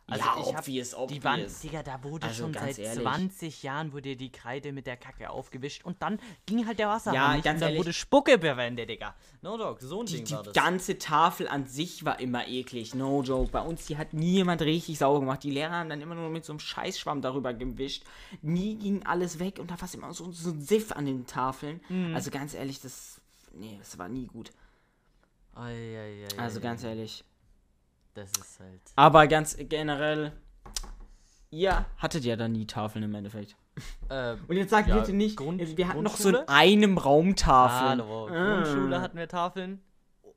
Also ja, ich hab, obvious, obvious. Die waren, Digga, da wurde Also schon seit ehrlich. 20 Jahren wurde die Kreide mit der Kacke aufgewischt und dann ging halt der Wasserhahn Ja, nicht ganz und dann ehrlich. wurde Spucke verwendet, Digga. No dog, so ein die, Ding die war das. ganze Tafel an sich war immer eklig, no joke. Bei uns, die hat nie jemand richtig sauber gemacht. Die Lehrer haben dann immer nur mit so einem Scheißschwamm darüber gewischt. Nie ging alles weg und da war es immer so, so ein Siff an den Tafeln. Mhm. Also ganz ehrlich, das, nee, das war nie gut. Ei, Also ganz ehrlich. Das ist halt. Aber ganz generell, ihr hattet ja dann nie Tafeln im Endeffekt. Äh, Und jetzt sagt Ja, bitte nicht, Grund- wir hatten noch so in einem Raum Tafeln. Hallo, Ah. Grundschule hatten wir Tafeln.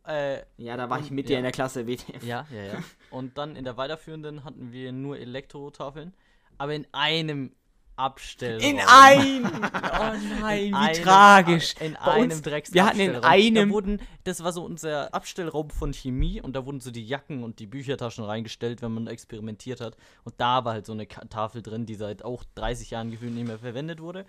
Äh, Ja, da war ich mit dir ja. in der Klasse. WTF. ja, ja, ja. Und dann in der weiterführenden hatten wir nur Elektrotafeln. Aber in einem Abstellraum. In einem! Oh nein, wie einem- tragisch. In Bei einem uns- Drecks wir hatten in einem- Da wurden, das war so unser Abstellraum von Chemie und da wurden so die Jacken und die Büchertaschen reingestellt, wenn man experimentiert hat. Und da war halt so eine Tafel drin, die seit auch 30 Jahren gefühlt nicht mehr verwendet wurde.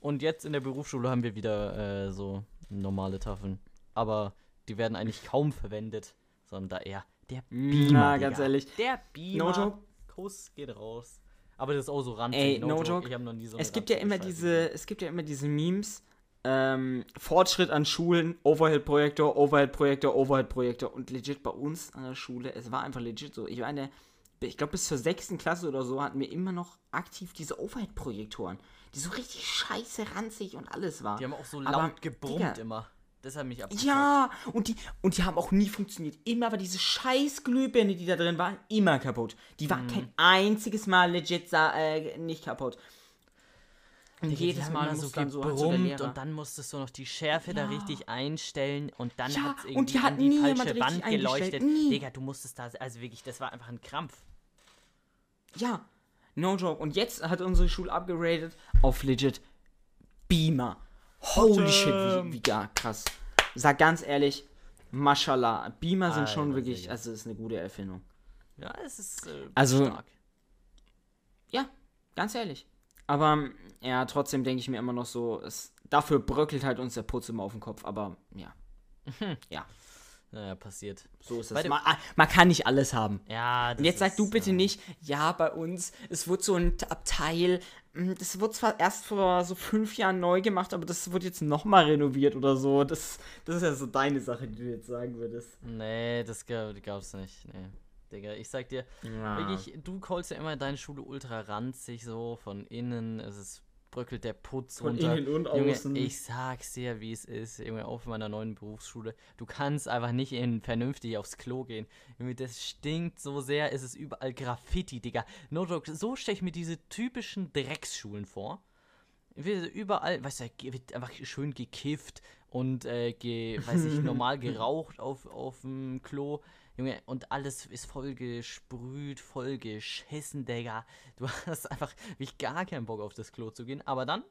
Und jetzt in der Berufsschule haben wir wieder äh, so normale Tafeln. Aber die werden eigentlich kaum verwendet, sondern da eher der Beamer. Na, Digga. ganz ehrlich. Der Beamer. No. Kuss geht raus. Aber das ist auch so ranzig. Ey, no joke. joke. Ich hab noch nie so Es gibt ja immer diese, es gibt ja immer diese Memes. Ähm, Fortschritt an Schulen, Overhead-Projektor, Overhead-Projektor, Overhead-Projektor. Und legit bei uns an der Schule, es war einfach legit so. Ich war in der, ich glaube bis zur sechsten Klasse oder so hatten wir immer noch aktiv diese Overhead-Projektoren, die so richtig scheiße ranzig und alles waren. Die haben auch so Aber, laut gebrummt Digga, immer. Das hat mich abgefuckt. Ja, und die, und die haben auch nie funktioniert. Immer war diese scheiß Glühbirne, die da drin waren, immer kaputt. Die Mhm. war kein einziges Mal legit äh, nicht kaputt. Und Digga, jedes Mal so dann so, Lehrer. und dann musstest du noch die Schärfe da Ja. richtig einstellen und dann Ja, hat's und die irgendwie hat die falsche Wand geleuchtet. nie. Digga, du musstest da, also wirklich, das war einfach ein Krampf. Ja, no joke. Und jetzt hat unsere Schule upgraded auf legit Beamer. Holy shit, wie, wie gar krass. Sag ganz ehrlich, Mashallah. Beamer sind schon wirklich, also ist eine gute Erfindung. Ja, es ist äh, Also- stark. Ja, ganz ehrlich. Aber ja, trotzdem denke ich mir immer noch so, es, dafür bröckelt halt uns der Putz immer auf den Kopf. Aber ja, Naja, passiert. so ist dem- Man, ah, man kann nicht alles haben. Ja, das Und jetzt sag du bitte äh, nicht, ja, bei uns, es wurde so ein Abteil, mh, das wurde zwar erst vor so fünf Jahren neu gemacht, aber das wird jetzt nochmal renoviert oder so. Das, das ist ja so deine Sache, die du jetzt sagen würdest. Nee, das gab, gab's nicht. Nee. Digga, ich sag dir, Ja. Wirklich, du callst ja immer deine Schule ultra ranzig, so von innen, es ist, bröckelt der Putz Von runter. innen und Junge, außen. ich sag's dir, wie es ist, Junge, auf meiner neuen Berufsschule. Du kannst einfach nicht in vernünftig aufs Klo gehen. Junge, das stinkt so sehr, es ist überall Graffiti, Digga. No joke, so stelle ich mir diese typischen Drecksschulen vor. Überall, weißt du, wird einfach schön gekifft und, äh, ge, weiß ich, normal geraucht auf, auf dem Klo. Junge, und alles ist voll gesprüht, voll geschissen, Digga. Du hast einfach wirklich gar keinen Bock auf das Klo zu gehen. Aber dann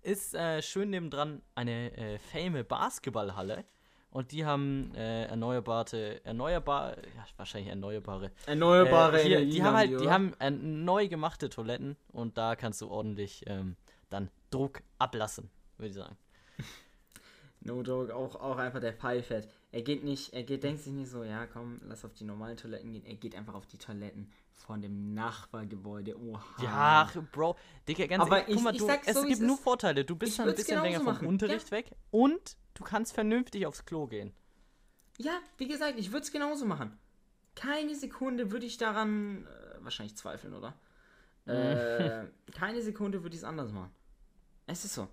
ist äh, schön nebendran eine äh, fame Basketballhalle. Und die haben äh, erneuerbare, erneuerbar, ja, wahrscheinlich erneuerbare. Erneuerbare äh, hier, die haben halt, die oder? haben äh, neu gemachte Toiletten und da kannst du ordentlich ähm, dann Druck ablassen, würde ich sagen. No joke, auch, auch einfach der Pfeifert. Er geht nicht, er geht, denkt sich nicht so, ja komm, lass auf die normalen Toiletten gehen. Er geht einfach auf die Toiletten von dem Nachbargebäude. Oha. Ja, Bro, Digga, ganz Aber ehrlich, guck ich- mal, du, es so, gibt nur. Vorteile. Du bist dann ein bisschen länger vom Unterricht weg und du kannst vernünftig aufs Klo gehen. Ja, wie gesagt, ich würde es genauso machen. Keine Sekunde würde ich daran äh, wahrscheinlich zweifeln, oder? Äh, keine Sekunde würde ich es anders machen. Es ist so.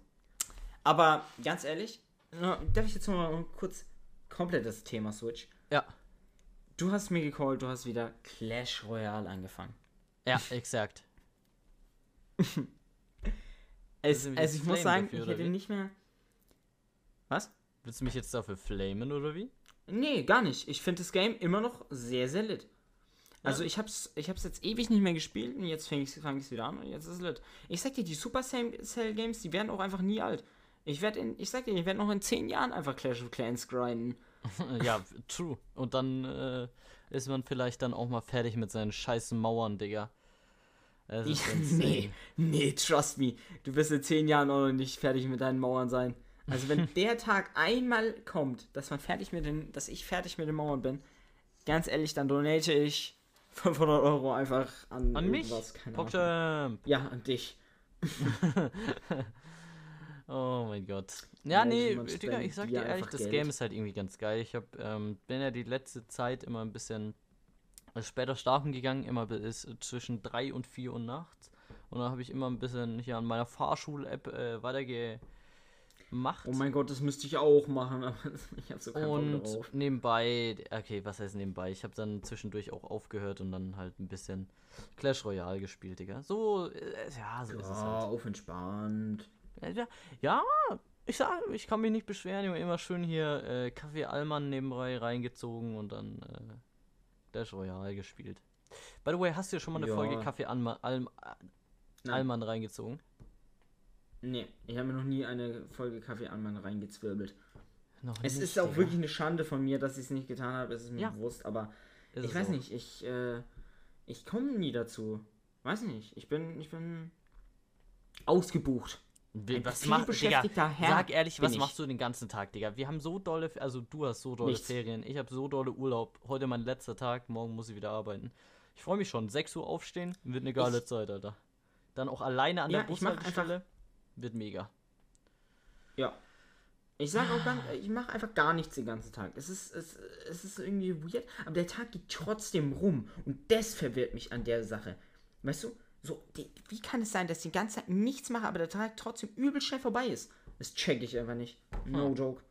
Aber ganz ehrlich, ja, darf ich jetzt mal kurz komplett das Thema switch? Ja, Du hast mir gecallt, du hast wieder Clash Royale angefangen. ja, exakt. Es, also ich muss sagen, dafür, ich hätte wie? nicht mehr. Was? Willst du mich jetzt dafür flamen oder wie? Nee, gar nicht. Ich finde das Game immer noch sehr, sehr lit. Also ich hab's, ich hab's jetzt ewig nicht mehr gespielt und jetzt fange ich es wieder an und jetzt ist es lit. Ich sag dir, die Supercell Games, die werden auch einfach nie alt. Ich werde in, ich sag dir, ich werde noch in 10 Jahren einfach Clash of Clans grinden. ja, true. Und dann äh, ist man vielleicht dann auch mal fertig mit seinen scheißen Mauern, Digga. Ich, nee, nee, trust me. Du wirst in 10 Jahren auch noch nicht fertig mit deinen Mauern sein. Also wenn der Tag einmal kommt, dass man fertig mit den, dass ich fertig mit den Mauern bin, ganz ehrlich, dann donate ich 500 Euro einfach an, An mich? keine Ahnung. Ja, an dich. Oh mein Gott. Ja, Ja, nee, Digga, ich sag dir ehrlich, das Geld. Game ist halt irgendwie ganz geil. Ich hab, ähm, bin ja die letzte Zeit immer ein bisschen äh, später schlafen gegangen, immer bis zwischen 3 und 4 Uhr nachts. Und dann habe ich immer ein bisschen hier an meiner Fahrschul-App äh, weitergemacht. Oh mein Gott, das müsste ich auch machen, aber ich habe so keinen Bock Und drauf. nebenbei, okay, was heißt nebenbei? Ich habe dann zwischendurch auch aufgehört und dann halt ein bisschen Clash Royale gespielt, Digga. So, äh, ja, so ist es Ja, halt. auf entspannt. Ja, ja, ich sag, ich kann mich nicht beschweren, Junge. Immer schön hier äh, Kaffee Allmann nebenbei reingezogen und dann äh, Clash Royale gespielt. By the way, hast du ja schon mal eine Ja. Folge Kaffee Alma, Alm, Nein. Allmann reingezogen? Nee, ich habe mir noch nie eine Folge Kaffee an meinen reingezwirbelt. Noch Es nicht, ist auch Digga. wirklich eine Schande von mir, dass ich es nicht getan habe. Es ist mir Ja. bewusst, aber Ist ich weiß auch. nicht, ich, äh, ich komme nie dazu. Weiß nicht, ich bin, ich bin ausgebucht. Ein was Digga, beschäftigter Herr sag ehrlich, was ich. machst du den ganzen Tag, Digga? Wir haben so dolle, also du hast so dolle Nichts. Ferien, ich habe so dolle Urlaub. Heute mein letzter Tag, morgen muss ich wieder arbeiten. Ich freue mich schon. 6 Uhr aufstehen, wird eine geile Ich- Zeit, Alter. Dann auch alleine an Ja, der Bushaltestelle, wird mega. Ja. Ich sag auch ganz, ich mache einfach gar nichts den ganzen Tag. Es ist, es, es ist irgendwie weird, aber der Tag geht trotzdem rum. Und das verwirrt mich an der Sache. Weißt du, so, die, wie kann es sein, dass ich die ganze Zeit nichts mache, aber der Tag trotzdem übel schnell vorbei ist? Das check ich einfach nicht. No Hm. joke.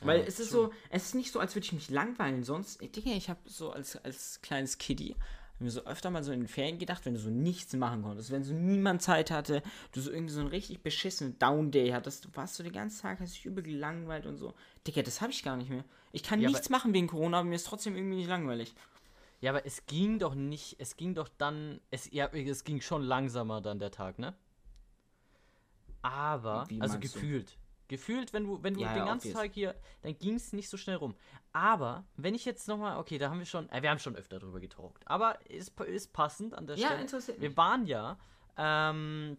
Weil Ja, es ist true. so, es ist nicht so, als würde ich mich langweilen. Sonst, ich denke, ich habe so als, als kleines Kiddie mir so öfter mal so in den Ferien gedacht, wenn du so nichts machen konntest, wenn so niemand Zeit hatte, du so irgendwie so einen richtig beschissenen Down-Day hattest, du warst so den ganzen Tag, hast dich übel gelangweilt und so. Digga, das habe ich gar nicht mehr. Ich kann Ja, nichts machen wegen Corona, aber mir ist trotzdem irgendwie nicht langweilig. Ja, aber es ging doch nicht, es ging doch dann, es, ja, es ging schon langsamer dann der Tag, ne? Aber, Wie also meinst du? gefühlt. Gefühlt, wenn du, wenn du Ja, den ja, ganzen. Tag hier, dann ging es nicht so schnell rum. Aber, wenn ich jetzt nochmal, okay, da haben wir schon, äh, wir haben schon öfter drüber getalkt, aber ist, ist passend an der Ja, Stelle. interessiert Wir mich. waren ja ähm,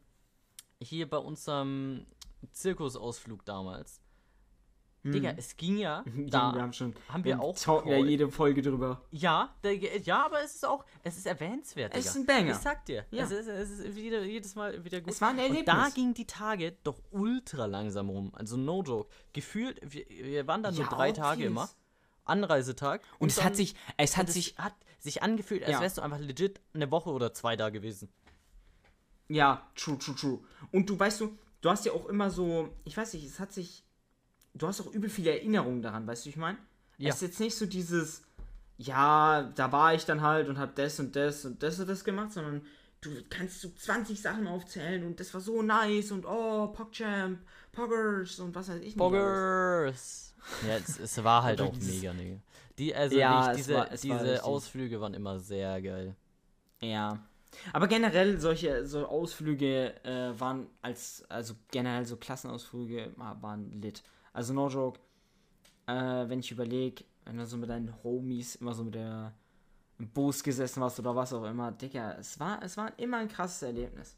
hier bei unserem Zirkusausflug damals. Digga, es ging ja da. wir haben schon, haben wir auch talken ja jede Folge drüber. Ja, der, ja, aber es ist auch, es ist erwähnenswert. Es ist Digga. ein Banger. Ich sag dir, Ja. es, ist, es ist wieder, jedes Mal wieder gut. Es war ein Und da Erlebnis. gingen die Tage doch ultra langsam rum. Also no joke. Gefühlt, wir, wir waren dann nur Ja, drei Tage immer. Anreisetag. Und es dann- hat sich, es hat und sich, hat sich angefühlt, als Ja. wärst du einfach legit eine Woche oder zwei da gewesen. Ja, true, true, true. Und du weißt du, du hast ja auch immer so, ich weiß nicht, es hat sich, du hast auch übel viele Erinnerungen daran, weißt du, wie ich meine? Ja. Es ist jetzt nicht so dieses, ja, da war ich dann halt und hab das und das und das und das gemacht, sondern du kannst so 20 Sachen aufzählen und das war so nice und oh, PogChamp, Poggers und was weiß ich. Boggers. Ja, es, es war halt auch mega, ne. Die, also Ja, nicht, es diese, war- es war diese richtig. Ausflüge waren immer sehr geil. Ja. Aber generell solche so Ausflüge äh, waren als, also generell so Klassenausflüge wa- waren lit. Also no joke, äh, wenn ich überlege, wenn du so mit deinen Homies immer so mit der im Bus gesessen warst oder was auch immer, Digga, es war, es war immer ein krasses Erlebnis.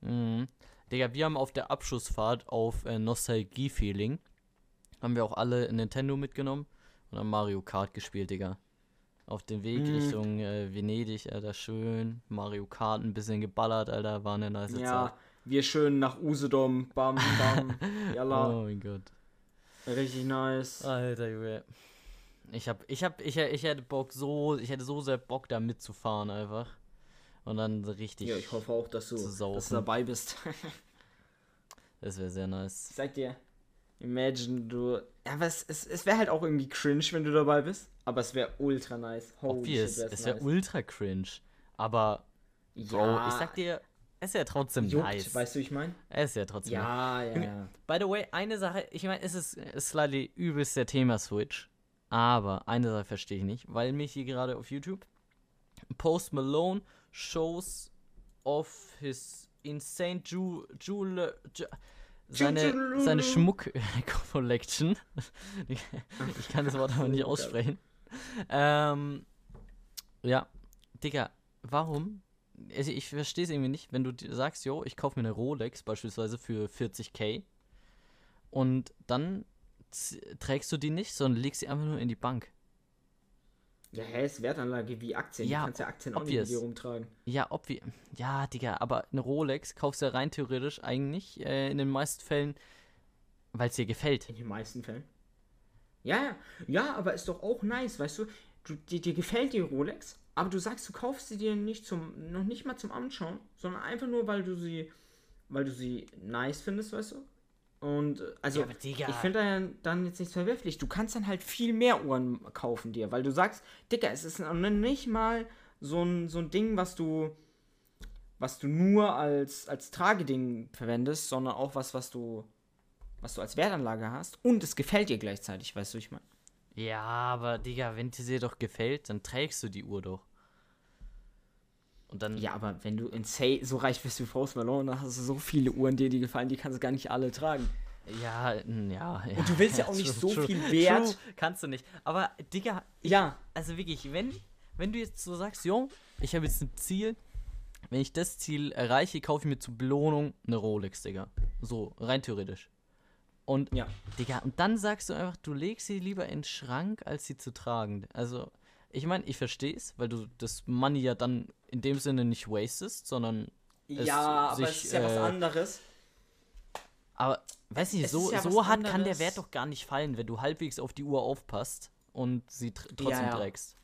Mhm. Digga, wir haben auf der Abschlussfahrt auf äh, Nostalgie-Feeling, haben wir auch alle Nintendo mitgenommen und haben Mario Kart gespielt, Digga. Auf dem Weg Mhm. Richtung äh, Venedig, Alter, schön. Mario Kart ein bisschen geballert, Alter, war eine nice Ja, Zeit. wir schön nach Usedom, bam, bam, yalla, Oh mein Gott. Richtig nice. Alter, Junge. Ich hab, ich hab, ich, ich hätte Bock so, ich hätte so sehr Bock da mitzufahren einfach. Und dann so richtig, Ja, ich hoffe auch, dass du, dass du dabei bist. das wäre sehr nice. Ich sag dir, imagine du. Ja, aber es, es, es wäre halt auch irgendwie cringe, wenn du dabei bist. Aber es wäre ultra nice. Holy Obvious, shit, es wäre nice. ultra cringe. Aber, Bro, ich sag dir, ist ja trotzdem juckt, nice. weißt du, ich meine? Es ist ja trotzdem nice. Ja, ja, ja. By the way, eine Sache, ich meine, es ist, ist slightly übelst der Thema-Switch. Aber eine Sache verstehe ich nicht, weil mich hier gerade auf YouTube Post Malone shows of his insane Ju Jule Ju seine, Ju- seine Schmuck-Collection. ich kann das Wort aber nicht aussprechen. Ähm, ja, Digga, warum? Also ich verstehe es irgendwie nicht, wenn du sagst, yo, ich kaufe mir eine Rolex beispielsweise für 40k und dann trägst du die nicht, sondern legst sie einfach nur in die Bank. Ja, hä, ist Wertanlage wie Aktien. Ja, du kannst ja Aktien auch nicht obvious. mit dir rumtragen. Ja, ob wir. Ja, Digga, aber eine Rolex kaufst du ja rein theoretisch eigentlich äh, in den meisten Fällen, weil es dir gefällt. In den meisten Fällen. Ja, ja. Ja, aber ist doch auch nice, weißt du? du dir, dir gefällt die Rolex, aber du sagst, du kaufst sie dir nicht zum, noch nicht mal zum Anschauen, sondern einfach nur, weil du sie, weil du sie nice findest, weißt du? Und äh, also, Ja, Digga. ich finde da dann jetzt nichts verwerflich. Du kannst dann halt viel mehr Uhren kaufen dir, weil du sagst, Dicker, es ist nicht mal so ein, so ein Ding, was du, was du nur als, als Trageding verwendest, sondern auch was, was du, was du als Wertanlage hast und es gefällt dir gleichzeitig, weißt du, ich meine. Ja, aber Digga, wenn dir doch gefällt, dann trägst du die Uhr doch. Und dann. Ja, aber wenn du in Say so reich bist wie Post Malone, dann hast du so viele Uhren, die dir gefallen, die kannst du gar nicht alle tragen. Ja, ja, ja. Und du willst ja auch nicht so viel Wert. True, kannst du nicht. Aber, Digga, Ja, also wirklich, wenn, wenn du jetzt so sagst, jo, ich habe jetzt ein Ziel, wenn ich das Ziel erreiche, kaufe ich mir zur Belohnung eine Rolex, Digga. So, rein theoretisch. Und, Ja. Digga, und dann sagst du einfach, du legst sie lieber in den Schrank, als sie zu tragen. Also, ich meine, ich verstehe es, weil du das Money ja dann in dem Sinne nicht wastest, sondern Es ja, aber sich, es ist ja was äh, anderes. Aber, weiß nicht, Es so, ja so was hart kann der anderes. Wert doch gar nicht fallen, wenn du halbwegs auf die Uhr aufpasst und sie tr trotzdem Ja, ja. trägst.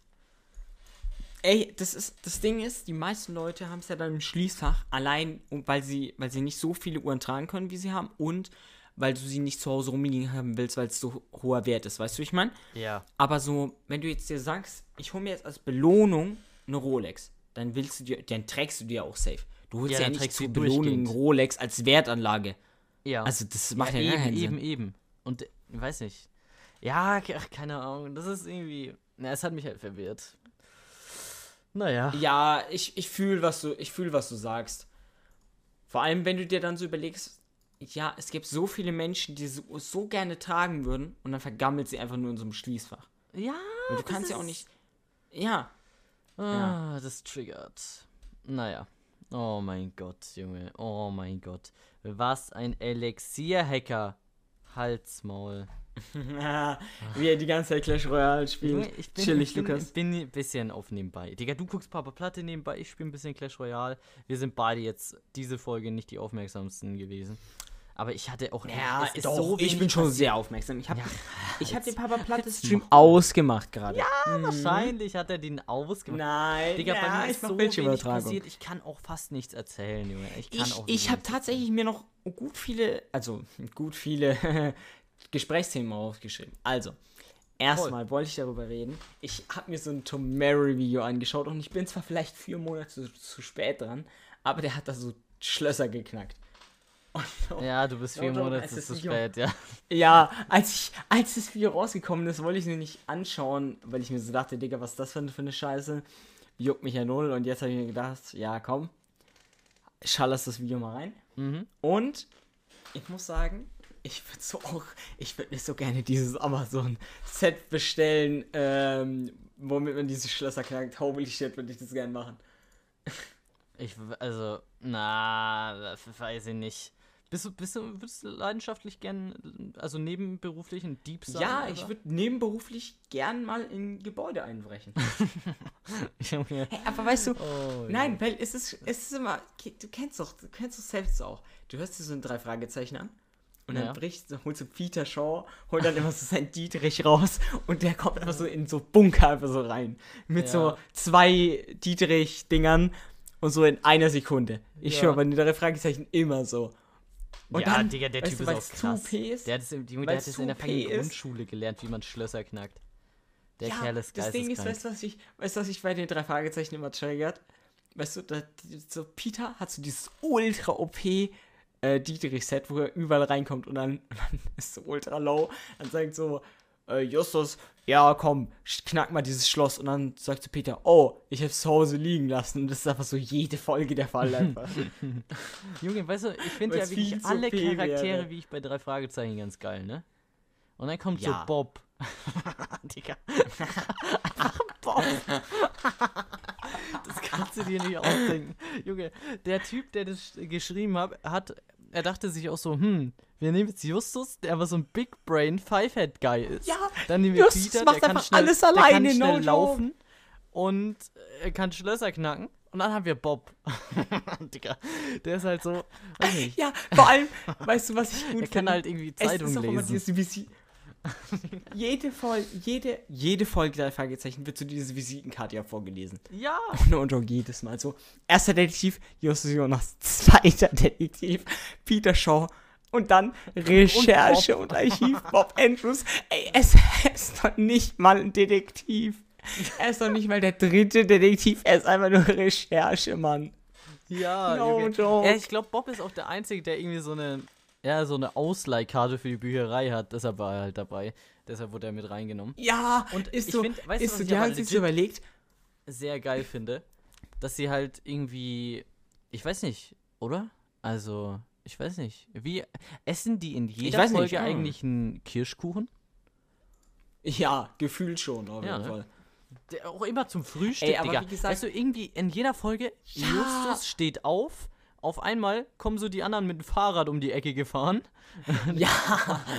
Ey, das ist das Ding ist, die meisten Leute haben es ja dann im Schließfach allein, weil sie weil sie nicht so viele Uhren tragen können, wie sie haben und weil du sie nicht zu Hause rumliegen haben willst, weil es so hoher Wert ist, weißt du, wie ich meine? Ja. Aber so, wenn du jetzt dir sagst, ich hole mir jetzt als Belohnung eine Rolex, dann willst du dir, dann trägst du dir auch safe. Du holst Ja, ja, nicht zur Belohnung Rolex als Wertanlage. Ja. Also das macht ja, ja, eben, keinen eben, Sinn. eben. Und, äh, ich weiß nicht. Ja, ach, keine Ahnung. Das ist irgendwie. Na, es hat mich halt verwirrt. Naja. Ja, ich, ich fühle, was du, ich fühl, was du sagst. Vor allem, wenn du dir dann so überlegst, ja, es gibt so viele Menschen, die so, so gerne tragen würden und dann vergammelt sie einfach nur in so einem Schließfach. Ja. Und du kannst ja auch nicht. Ja, Ah, das triggert. Naja. Oh mein Gott, Junge. Oh mein Gott. Was ein Elixier-Hacker. Halsmaul. wie er die ganze Zeit Clash Royale spielt. Ich bin, Chillig, ich bin, Lukas. Ich bin ein bisschen auf nebenbei. Digga, du guckst Papa Platte nebenbei, ich spiele ein bisschen Clash Royale. Wir sind beide jetzt diese Folge nicht die aufmerksamsten gewesen. Aber ich hatte auch. Ja, es doch, so ich bin schon passiert. sehr aufmerksam. Ich habe Ja, ich hab den Papa Platte jetzt Stream mach. ausgemacht gerade. Ja, Wahrscheinlich hat er den ausgemacht. Nein, Digga, bei mir ich ist so wenig passiert, ich kann auch fast nichts erzählen, Junge. Ich kann Ich, auch ich habe tatsächlich mir noch gut viele, also gut viele Gesprächsthemen aufgeschrieben. Also, erstmal wollte ich darüber reden. Ich habe mir so ein Tom Mary-Video angeschaut und ich bin zwar vielleicht vier Monate zu, zu spät dran, aber der hat da so Schlösser geknackt. Und so. Ja, du bist vier doch, Monate zu spät, ja. Ja, als ich, als das Video rausgekommen ist, wollte ich es mir nicht anschauen, weil ich mir so dachte, Digga, was ist das für eine, für eine Scheiße? Juckt mich ja null. Und jetzt habe ich mir gedacht, ja, komm, schallerst das Video mal rein. Mhm. Und ich muss sagen, ich würde so auch, ich würde mir so gerne dieses Amazon-Set bestellen, ähm, womit man diese Schlösser knackt. Holy shit, würde ich das gerne machen. Ich, also, na, weiß ich nicht. Bist du, bist du, würdest du leidenschaftlich gern, also nebenberuflich ein Dieb sein? ja, oder? ich würde nebenberuflich gern mal in Gebäude einbrechen. Hey, aber weißt du, Oh, Nein, weil es ist, es ist immer, du kennst doch, du kennst doch selbst auch. Du hörst dir so ein drei Fragezeichen an und dann Ja. bricht, so, holst du Peter Shaw, holt dann immer so sein Dietrich raus und der kommt einfach so in so Bunker einfach so rein. Mit so Ja. zwei Dietrich-Dingern und so in einer Sekunde. Ich Ja. schwöre, bei den drei Fragezeichen immer so. Und ja, dann, Digga, der Typ du, ist auch krass. Ist? Der hat es, im- Junge, der hat es in der fucking? Grundschule gelernt, wie man Schlösser knackt. Der ja, Kerl ist das Ding ist, weißt du, was ich, weißt was ich bei den drei Fragezeichen immer triggert? Weißt du, da, so Peter hat so dieses ultra OP äh, Dietrich-Set, wo er überall reinkommt und dann, dann ist so ultra low. Dann sagt so, äh, Justus, ja komm, knack mal dieses Schloss. Und dann sagt so Peter, oh, ich hab's zu Hause liegen lassen. Und das ist einfach so jede Folge der Fall einfach. Junge, weißt du, ich finde ja wirklich zu alle Charaktere, wäre. wie ich bei drei Fragezeichen, ganz geil, ne? Und dann kommt Ja. so Bob. Digga. Einfach Bob. das kannst du dir nicht ausdenken. Junge, der Typ, der das geschrieben hat, hat, er dachte sich auch so, hm, wir nehmen jetzt Justus, der aber so ein Big Brain Five-Head Guy ist. Ja, Dann nehmen wir Justus Peter, macht der kann einfach schnell, alles der alleine, kann schnell no laufen und er kann Schlösser knacken. Und dann haben wir Bob. Digga, der ist halt so, nicht, Ja, vor allem, weißt du, was ich gut der finde? kann halt irgendwie Es Zeitung ist auch immer lesen. dieses Visi jede, Folge, jede, jede Folge der Fragezeichen wird so diese Visitenkarte ja vorgelesen. Ja, Und und jedes Mal so. Erster Detektiv, Justus Jonas. Zweiter Detektiv, Peter Shaw. Und dann Recherche und, Archiv, Bob Andrews. Ey, es ist doch nicht mal ein Detektiv. Er ist doch nicht mal der dritte Detektiv. Er ist einfach nur Recherche, Mann. ja. No joke. Ja, ich glaube, Bob ist auch der Einzige, der irgendwie so eine, ja, so eine Ausleihkarte für die Bücherei hat. Deshalb war er halt dabei. Deshalb wurde er mit reingenommen. Ja, Und ist ich so. find- weißt du, ist was so, ich die aber haben sich so legit- überlegt. sehr geil finde, dass sie halt irgendwie, ich weiß nicht, oder? Also, ich weiß nicht, wie essen die in jeder weiß nicht, Folge ja. eigentlich einen Kirschkuchen? Ja, gefühlt schon, auf Ja, jeden ne? Fall. Der, auch immer zum Frühstück, Ey, aber Digga. wie gesagt- weißt du, irgendwie in jeder Folge, Ja. Justus steht auf, auf einmal kommen so die anderen mit dem Fahrrad um die Ecke gefahren Ja.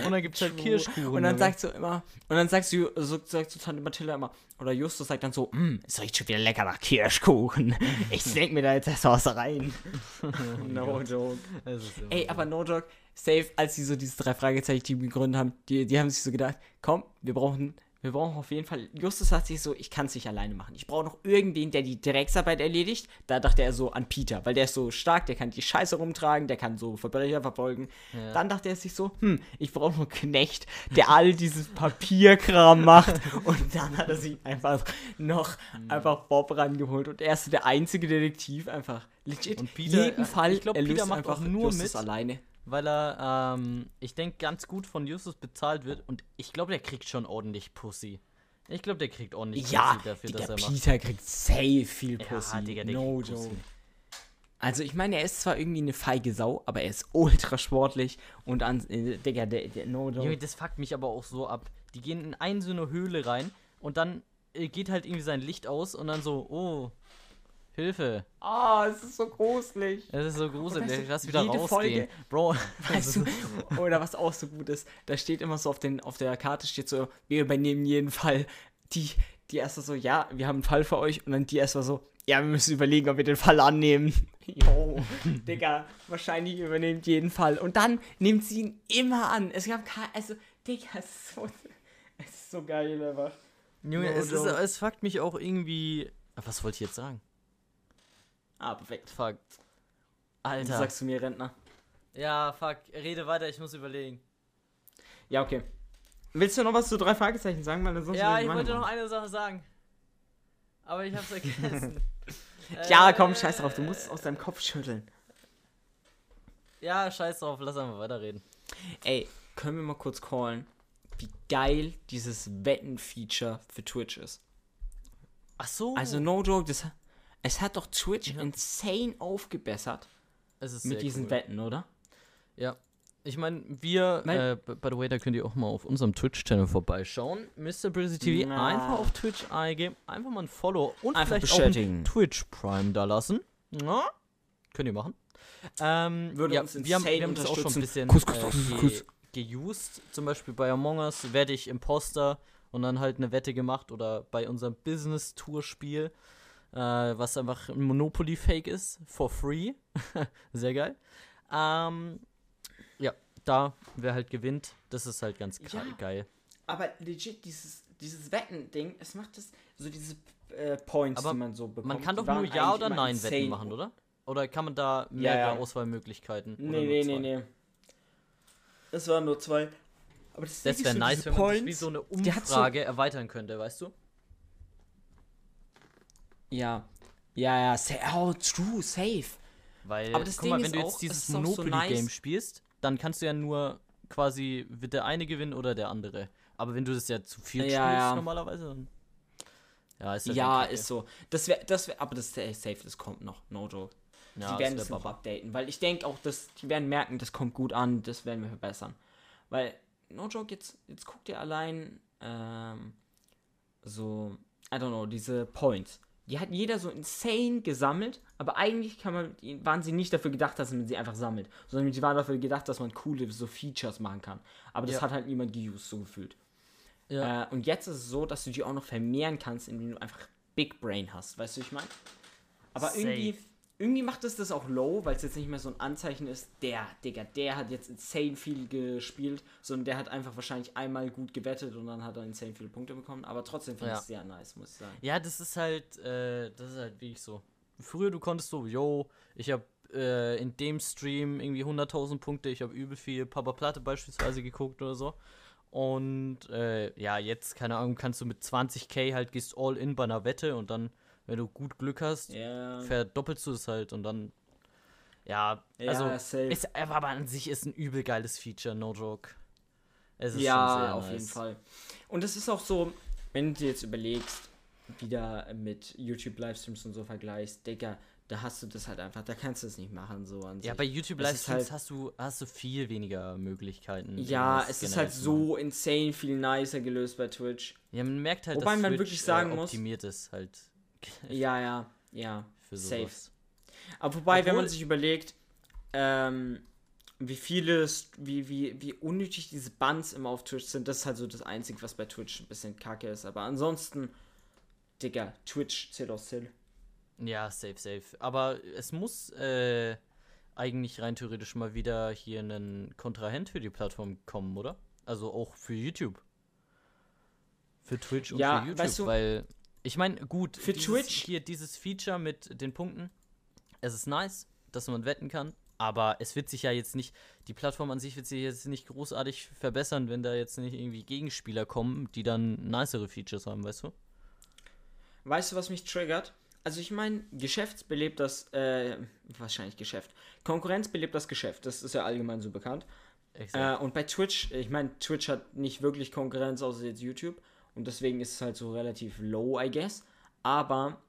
und dann gibt's halt True. Kirschkuchen. Und dann sagst du immer, und dann sagst du, so, sagst du Tante Mathilda immer, oder Justus sagt dann so, "Mm, es riecht schon wieder lecker nach Kirschkuchen. Ich denk mir da jetzt erst was rein. no joke. Das Ey, aber no joke, safe, als sie so diese drei Fragezeichen-Team gegründet haben, die, die haben sich so gedacht, komm, wir brauchen, wir brauchen auf jeden Fall, Justus sagt sich so, ich kann es nicht alleine machen. Ich brauche noch irgendwen, der die Drecksarbeit erledigt. Da dachte er so an Peter, weil der ist so stark, der kann die Scheiße rumtragen, der kann so Verbrecher verfolgen. Ja. Dann dachte er sich so, hm, ich brauche noch einen Knecht, der all dieses Papierkram macht. Und dann hat er sich einfach noch Hm. einfach Bob rangeholt. Und er ist der einzige Detektiv, einfach legit. Und Peter- jeden äh, Fall, ich glaub, er Peter macht einfach nur Justus mit. alleine. Weil er, ähm, ich denke, ganz gut von Justus bezahlt wird und ich glaube, der kriegt schon ordentlich Pussy. Ich glaube, der kriegt ordentlich Ja, Pussy dafür, Digga, dass er macht. Peter kriegt safe viel Ja, Pussy. Digga, der no kriegt Pussy. joke. Also ich meine, er ist zwar irgendwie eine feige Sau, aber er ist ultra sportlich und an, äh, Digga, der, der no Junge, joke. das fuckt mich aber auch so ab. Die gehen in eine so eine Höhle rein und dann äh, geht halt irgendwie sein Licht aus und dann so, oh, Hilfe. Ah, es ist so gruselig. Das ist so gruselig. weißt du, Lass wieder jede rausgehen. Folge- Bro, Weißt du, oder was auch so gut ist, da steht immer so auf, den, auf der Karte steht so, wir übernehmen jeden Fall. Die, die erste so, ja, wir haben einen Fall für euch und dann die erste so, ja, wir müssen überlegen, ob wir den Fall annehmen. Jo, Digga, wahrscheinlich übernimmt jeden Fall. Und dann nimmt sie ihn immer an. Es gab kein, also, Digga, es ist so, es ist so geil einfach. Junge, No es, ist, joke. es fuckt mich auch irgendwie. Was wollte ich jetzt sagen? Ah, perfekt. Fuck. Du Alter. sagst zu mir, Rentner. Ja, fuck. Rede weiter, ich muss überlegen. Ja, okay. Willst du noch was zu drei Fragezeichen sagen? Weil sonst Ja, ich wollte noch eine Sache sagen. Aber ich hab's vergessen. Ja, Äh, komm, scheiß drauf, du musst es aus deinem Kopf schütteln. Ja, scheiß drauf, lass einfach weiterreden. Ey, können wir mal kurz callen, wie geil dieses Wetten-Feature für Twitch ist. Ach so. Also, no joke, das, es hat doch Twitch Ja. insane aufgebessert es ist mit diesen cool. Wetten, oder? Ja. Ich meine, wir, Mein- äh, by the way, da könnt ihr auch mal auf unserem Twitch-Channel vorbeischauen. Mr. Brizzy TV, Na. einfach auf Twitch eingeben, einfach mal ein Follow und Einfach vielleicht auch ein. Twitch Prime da lassen. Ja, könnt ihr machen. Ähm, Würde ja, uns wir haben, wir haben das auch schon ein bisschen Kuss, kuss, äh, kuss. geused. Zum Beispiel bei Among Us werde ich Imposter und dann halt eine Wette gemacht oder bei unserem Business-Tour-Spiel, äh, was einfach ein Monopoly-Fake ist, for free. Sehr geil. Ähm, ja, da, wer halt gewinnt, das ist halt ganz Ja. geil. Aber legit, dieses, dieses Wetten-Ding, es macht das, so diese äh, Points, Aber die man so bekommt. Man kann doch nur Ja oder Nein Wetten machen, oder? Oder kann man da mehrere ja. Auswahlmöglichkeiten? oder Nee, nee, zwei? nee, nee. Es waren nur zwei. Aber das, Das wäre so, nice, wenn man das wie so eine hat so- Umfrage erweitern könnte, weißt du? Ja. Ja, ja, sa oh, true, safe. Weil, Aber das guck mal, Ding wenn du jetzt auch, dieses auch so Monopoly-Game nice. spielst, dann kannst du ja nur quasi, wird der eine gewinnen oder der andere. Aber wenn du das ja zu viel Ja, spielst ja. normalerweise, dann. Ja, ist halt Ja, ist so. Das wäre, das wäre, aber das ist safe, das kommt noch, no joke. Ja, die werden das wär noch updaten, weil ich denke auch, dass die werden merken, das kommt gut an, das werden wir verbessern. Weil, no joke, jetzt, jetzt guckt ihr allein, ähm, so, I don't know, diese Points. Die hat jeder so insane gesammelt, aber eigentlich kann man, waren sie nicht dafür gedacht, dass man sie einfach sammelt, sondern sie waren dafür gedacht, dass man coole so Features machen kann. Aber das Ja. hat halt niemand geused, so gefühlt. Ja. Äh, und jetzt ist es so, dass du die auch noch vermehren kannst, indem du einfach Big Brain hast. Weißt du, wie ich meine? Aber Safe. irgendwie, irgendwie macht es das auch low, weil es jetzt nicht mehr so ein Anzeichen ist, der, Digga, der hat jetzt insane viel gespielt, sondern der hat einfach wahrscheinlich einmal gut gewettet und dann hat er insane viele Punkte bekommen. Aber trotzdem finde ich Ja. es sehr nice, muss ich sagen. Ja, das ist halt, äh, das ist halt wirklich so. Früher du konntest so, yo, ich habe äh, in dem Stream irgendwie 100.000 Punkte, ich habe übel viel Papa Platte beispielsweise geguckt oder so. Und äh, ja, jetzt, keine Ahnung, kannst du mit 20k halt gehst all in bei einer Wette und dann, wenn du gut Glück hast, Ja. verdoppelst du es halt und dann, ja, Ja, also, safe. ist, aber an sich ist ein übel geiles Feature, no joke. Es ist Ja, auf nice. jeden Fall. Und es ist auch so, wenn du dir jetzt überlegst, wieder mit YouTube-Livestreams und so vergleichst, Digga, da hast du das halt einfach, da kannst du es nicht machen, so an Ja, sich. bei YouTube Livestreams halt- hast du hast du viel weniger Möglichkeiten. Ja, es ist halt so insane viel nicer gelöst bei Twitch. Ja, man merkt halt, Wobei dass man Twitch, wirklich sagen äh, muss- optimiert ist halt Ja, ja, ja. für Safe. sowas. Aber wobei, wenn man Obwohl- sich überlegt, ähm, wie viele, wie, wie, wie unnötig diese Buns immer auf Twitch sind, das ist halt so das Einzige, was bei Twitch ein bisschen kacke ist. Aber ansonsten, Digga, Twitch zählt aus Zill. Ja, safe, safe. Aber es muss äh, eigentlich rein theoretisch mal wieder hier ein Kontrahent für die Plattform kommen, oder? Also auch für YouTube. Für Twitch und Ja, für YouTube, weißt du- weil ich meine, gut, Für dieses, Twitch- hier dieses Feature mit den Punkten, es ist nice, dass man wetten kann, aber es wird sich ja jetzt nicht, die Plattform an sich wird sich jetzt nicht großartig verbessern, wenn da jetzt nicht irgendwie Gegenspieler kommen, die dann nicere Features haben, weißt du? Weißt du, was mich triggert? Also ich meine, Geschäft belebt das, äh, wahrscheinlich Geschäft. Konkurrenz belebt das Geschäft, das ist ja allgemein so bekannt. Äh, und bei Twitch, ich meine, Twitch hat nicht wirklich Konkurrenz außer jetzt YouTube. Und deswegen ist es halt so relativ low, I guess. Aber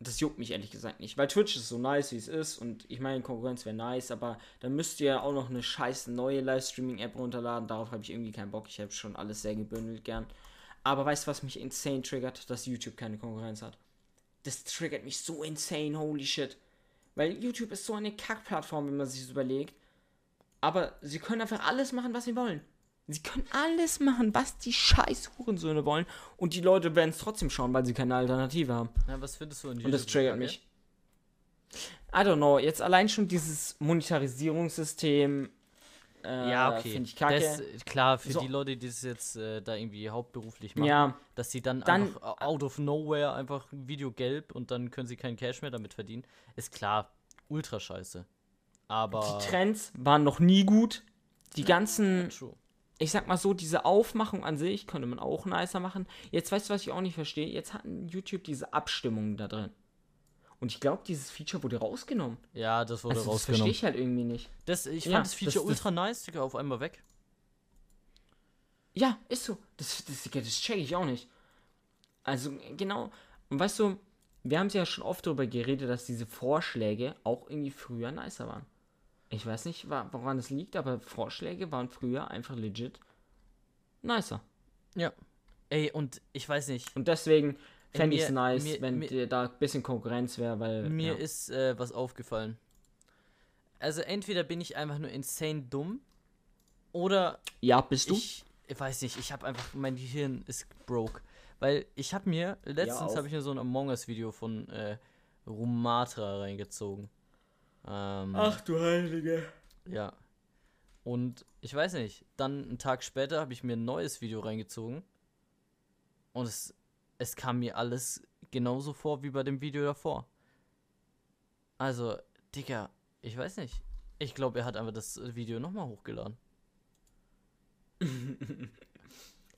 das juckt mich ehrlich gesagt nicht. Weil Twitch ist so nice, wie es ist. Und ich meine, Konkurrenz wäre nice. Aber dann müsst ihr ja auch noch eine scheiß neue Livestreaming-App runterladen. Darauf habe ich irgendwie keinen Bock. Ich habe schon alles sehr gebündelt gern. Aber weißt du, was mich insane triggert? Dass YouTube keine Konkurrenz hat. Das triggert mich so insane, holy shit. Weil YouTube ist so eine Kackplattform, wenn man sich das überlegt. Aber sie können einfach alles machen, was sie wollen. Sie können alles machen, was die scheiß Hurensöhne wollen. Und die Leute werden es trotzdem schauen, weil sie keine Alternative haben. Ja, was findest du an Und das YouTube triggert mich. I don't know. Jetzt allein schon dieses Monetarisierungssystem. Äh, Ja, okay. Finde ich kacke. Das, klar, für So. die Leute, die das jetzt äh, da irgendwie hauptberuflich machen, ja, dass sie dann, Dann- einfach out of nowhere einfach ein Video gelb und dann können sie keinen Cash mehr damit verdienen, ist klar, ultra scheiße. Aber. die Trends waren noch nie gut. Die ganzen True. Ich sag mal so, diese Aufmachung an sich könnte man auch nicer machen. Jetzt weißt du, was ich auch nicht verstehe? Jetzt hatten YouTube diese Abstimmungen da drin. Und ich glaube, dieses Feature wurde rausgenommen. Ja, das wurde Also, das verstehe rausgenommen. ich halt irgendwie nicht. Das, ich Ja, fand das Feature das- ultra nice, Digga, auf einmal weg. Ja, ist so. Das, das, das check ich auch nicht. Also, genau. Und weißt du, wir haben ja schon oft darüber geredet, dass diese Vorschläge auch irgendwie früher nicer waren. Ich weiß nicht, woran es liegt, aber Vorschläge waren früher einfach legit nicer. Ja. Ey, und ich weiß nicht, Und deswegen fände ich es nice, mir- wenn mir- dir da ein bisschen Konkurrenz wäre, weil. mir ja. ist äh, was aufgefallen. Also entweder bin ich einfach nur insane dumm oder Ja, bist du? ich, ich weiß nicht, ich habe einfach, mein Gehirn ist broke. Weil ich habe mir, letztens auch. habe ich mir so ein Among Us Video von äh, Rumatra reingezogen. Ähm, du Heilige. Ja. Und ich weiß nicht, dann einen Tag später habe ich mir ein neues Video reingezogen. Und es, es kam mir alles genauso vor wie bei dem Video davor. Also, Digga, ich weiß nicht. Ich glaube, er hat einfach das Video nochmal hochgeladen.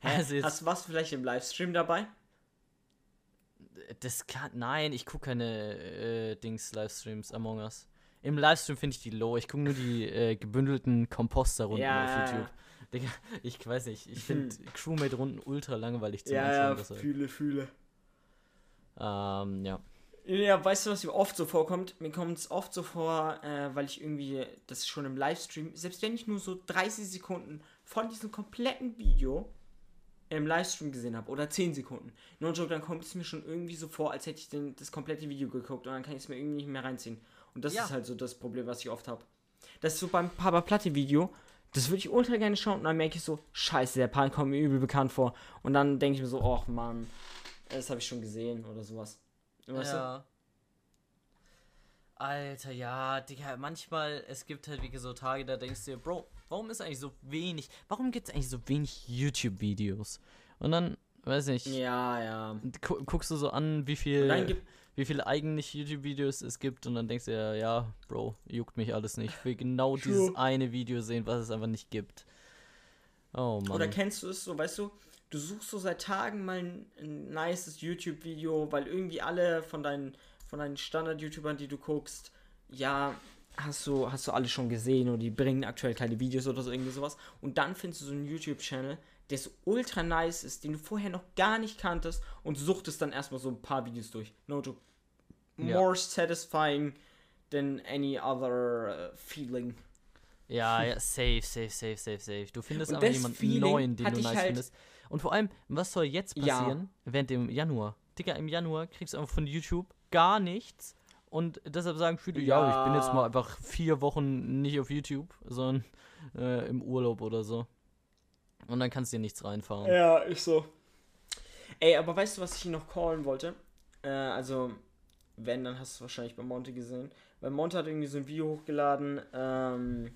Also Hast du was vielleicht im Livestream dabei? Das kann. Nein, ich gucke keine äh, Dings, Livestreams Among Us. Im Livestream finde ich die low. Ich gucke nur die äh, gebündelten Komposter-Runden Ja, auf. YouTube. Digga, ich weiß nicht. Ich finde Crewmate-Runden ultra langweilig zum Ja, Anschauen. fühle, fühle. Ähm, ja. Ja, weißt du, was mir oft so vorkommt? Mir kommt es oft so vor, äh, weil ich irgendwie das schon im Livestream, selbst wenn ich nur so 30 Sekunden von diesem kompletten Video im Livestream gesehen habe oder 10 Sekunden, no joke, dann kommt es mir schon irgendwie so vor, als hätte ich den, das komplette Video geguckt und dann kann ich es mir irgendwie nicht mehr reinziehen. Und das Ja. ist halt so das Problem, was ich oft habe. Das ist so beim Papa Platte Video, das würde ich ultra gerne schauen und dann merke ich so, scheiße, der Part kommt mir übel bekannt vor. Und dann denke ich mir so, ach Mann, das habe ich schon gesehen oder sowas. Weißt du? ja. Alter, ja, Digga, manchmal, es gibt halt wie so Tage, da denkst du dir, Bro, warum ist eigentlich so wenig, warum gibt es eigentlich so wenig YouTube-Videos? Und dann, weiß nicht, Ja, ja. gu guckst du so an, wie Und viel, dann gibt, wie viele eigentlich YouTube-Videos es gibt und dann denkst du ja, ja, Bro, juckt mich alles nicht. Ich will genau True. dieses eine Video sehen, was es einfach nicht gibt. Oh Mann. Oder kennst du es so, weißt du, du suchst so seit Tagen mal ein, ein nices YouTube-Video, weil irgendwie alle von deinen, von deinen Standard-YouTubern, die du guckst, ja, hast du, hast du alle schon gesehen oder die bringen aktuell keine Videos oder so irgendwie sowas. Und dann findest du so einen YouTube-Channel, der so ultra nice ist, den du vorher noch gar nicht kanntest und suchtest dann erstmal so ein paar Videos durch. No joke. Ja. More satisfying than any other uh, feeling. Ja, ja, safe, safe, safe, safe, safe. Du findest Und aber jemanden Feeling neuen, den du nice halt- findest. Und vor allem, was soll jetzt Ja. passieren während dem Januar? Digga, im Januar kriegst du einfach von YouTube gar nichts. Und deshalb sagen viele, ja, ich bin jetzt Ja. mal einfach vier Wochen nicht auf YouTube, sondern äh, im Urlaub oder so. Und dann kannst du dir nichts reinfahren. Ja, ist so. Ey, aber weißt du, was ich noch callen wollte? Äh, also, wenn, dann hast du es wahrscheinlich bei Monte gesehen. Weil Monte hat irgendwie so ein Video hochgeladen, ähm,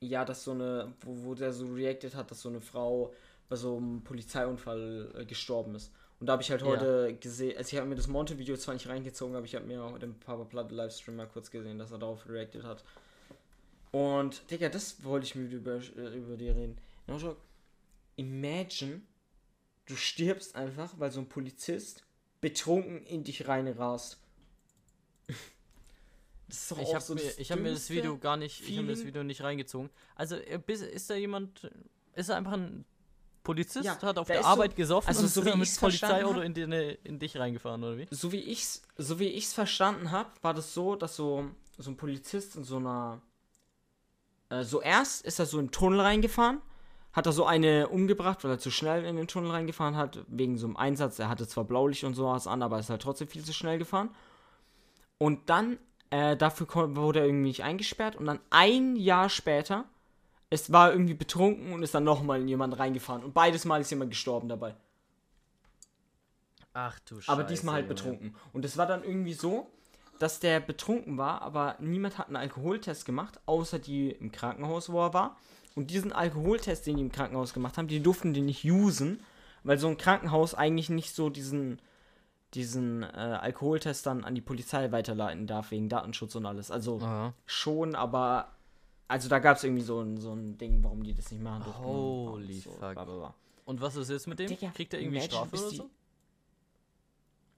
ja, dass so eine, wo, wo der so reacted hat, dass so eine Frau bei so einem Polizeiunfall äh, gestorben ist. Und da habe ich halt Ja. heute gesehen, also ich habe mir das Monte-Video zwar nicht reingezogen, aber ich habe mir auch den Papa Platte Livestream mal kurz gesehen, dass er darauf reacted hat. Und, Digga, das wollte ich mit über, äh, über dir reden. Imagine, du stirbst einfach, weil so ein Polizist betrunken in dich reinrast. Das ist doch Ich habe so mir, das ich hab mir das Video gar nicht, ich habe mir das. Video nicht reingezogen. Also äh, ist da jemand, ist da einfach ein Polizist, Ja, hat auf der ist so- Arbeit gesoffen also und so ist wie mit Polizeiauto in, in dich reingefahren, oder wie? so wie ich's, so wie ich's verstanden habe, war das so, dass so, so ein Polizist in so einer, äh, so erst ist er so in den Tunnel reingefahren, hat er so eine umgebracht, weil er zu schnell in den Tunnel reingefahren hat, wegen so einem Einsatz. Er hatte zwar Blaulicht und sowas an, aber ist halt trotzdem viel zu schnell gefahren. Und dann, äh, dafür wurde er irgendwie nicht eingesperrt und dann ein Jahr später, es war irgendwie betrunken und ist dann nochmal in jemanden reingefahren. Und beides Mal ist jemand gestorben dabei. Ach du Scheiße. Aber diesmal halt betrunken. Und es war dann irgendwie so, dass der betrunken war, aber niemand hat einen Alkoholtest gemacht, außer die im Krankenhaus, wo er war. Und diesen Alkoholtest, den die im Krankenhaus gemacht haben, die durften den nicht usen, weil so ein Krankenhaus eigentlich nicht so diesen, diesen äh, Alkoholtest dann an die Polizei weiterleiten darf, wegen Datenschutz und alles. Also Aha. schon, aber also da gab es irgendwie so ein, so ein Ding, warum die das nicht machen durften. Holy Und so, fuck. bla, bla, bla. Und was ist jetzt mit dem? Digga, Kriegt er irgendwie Strafe oder so?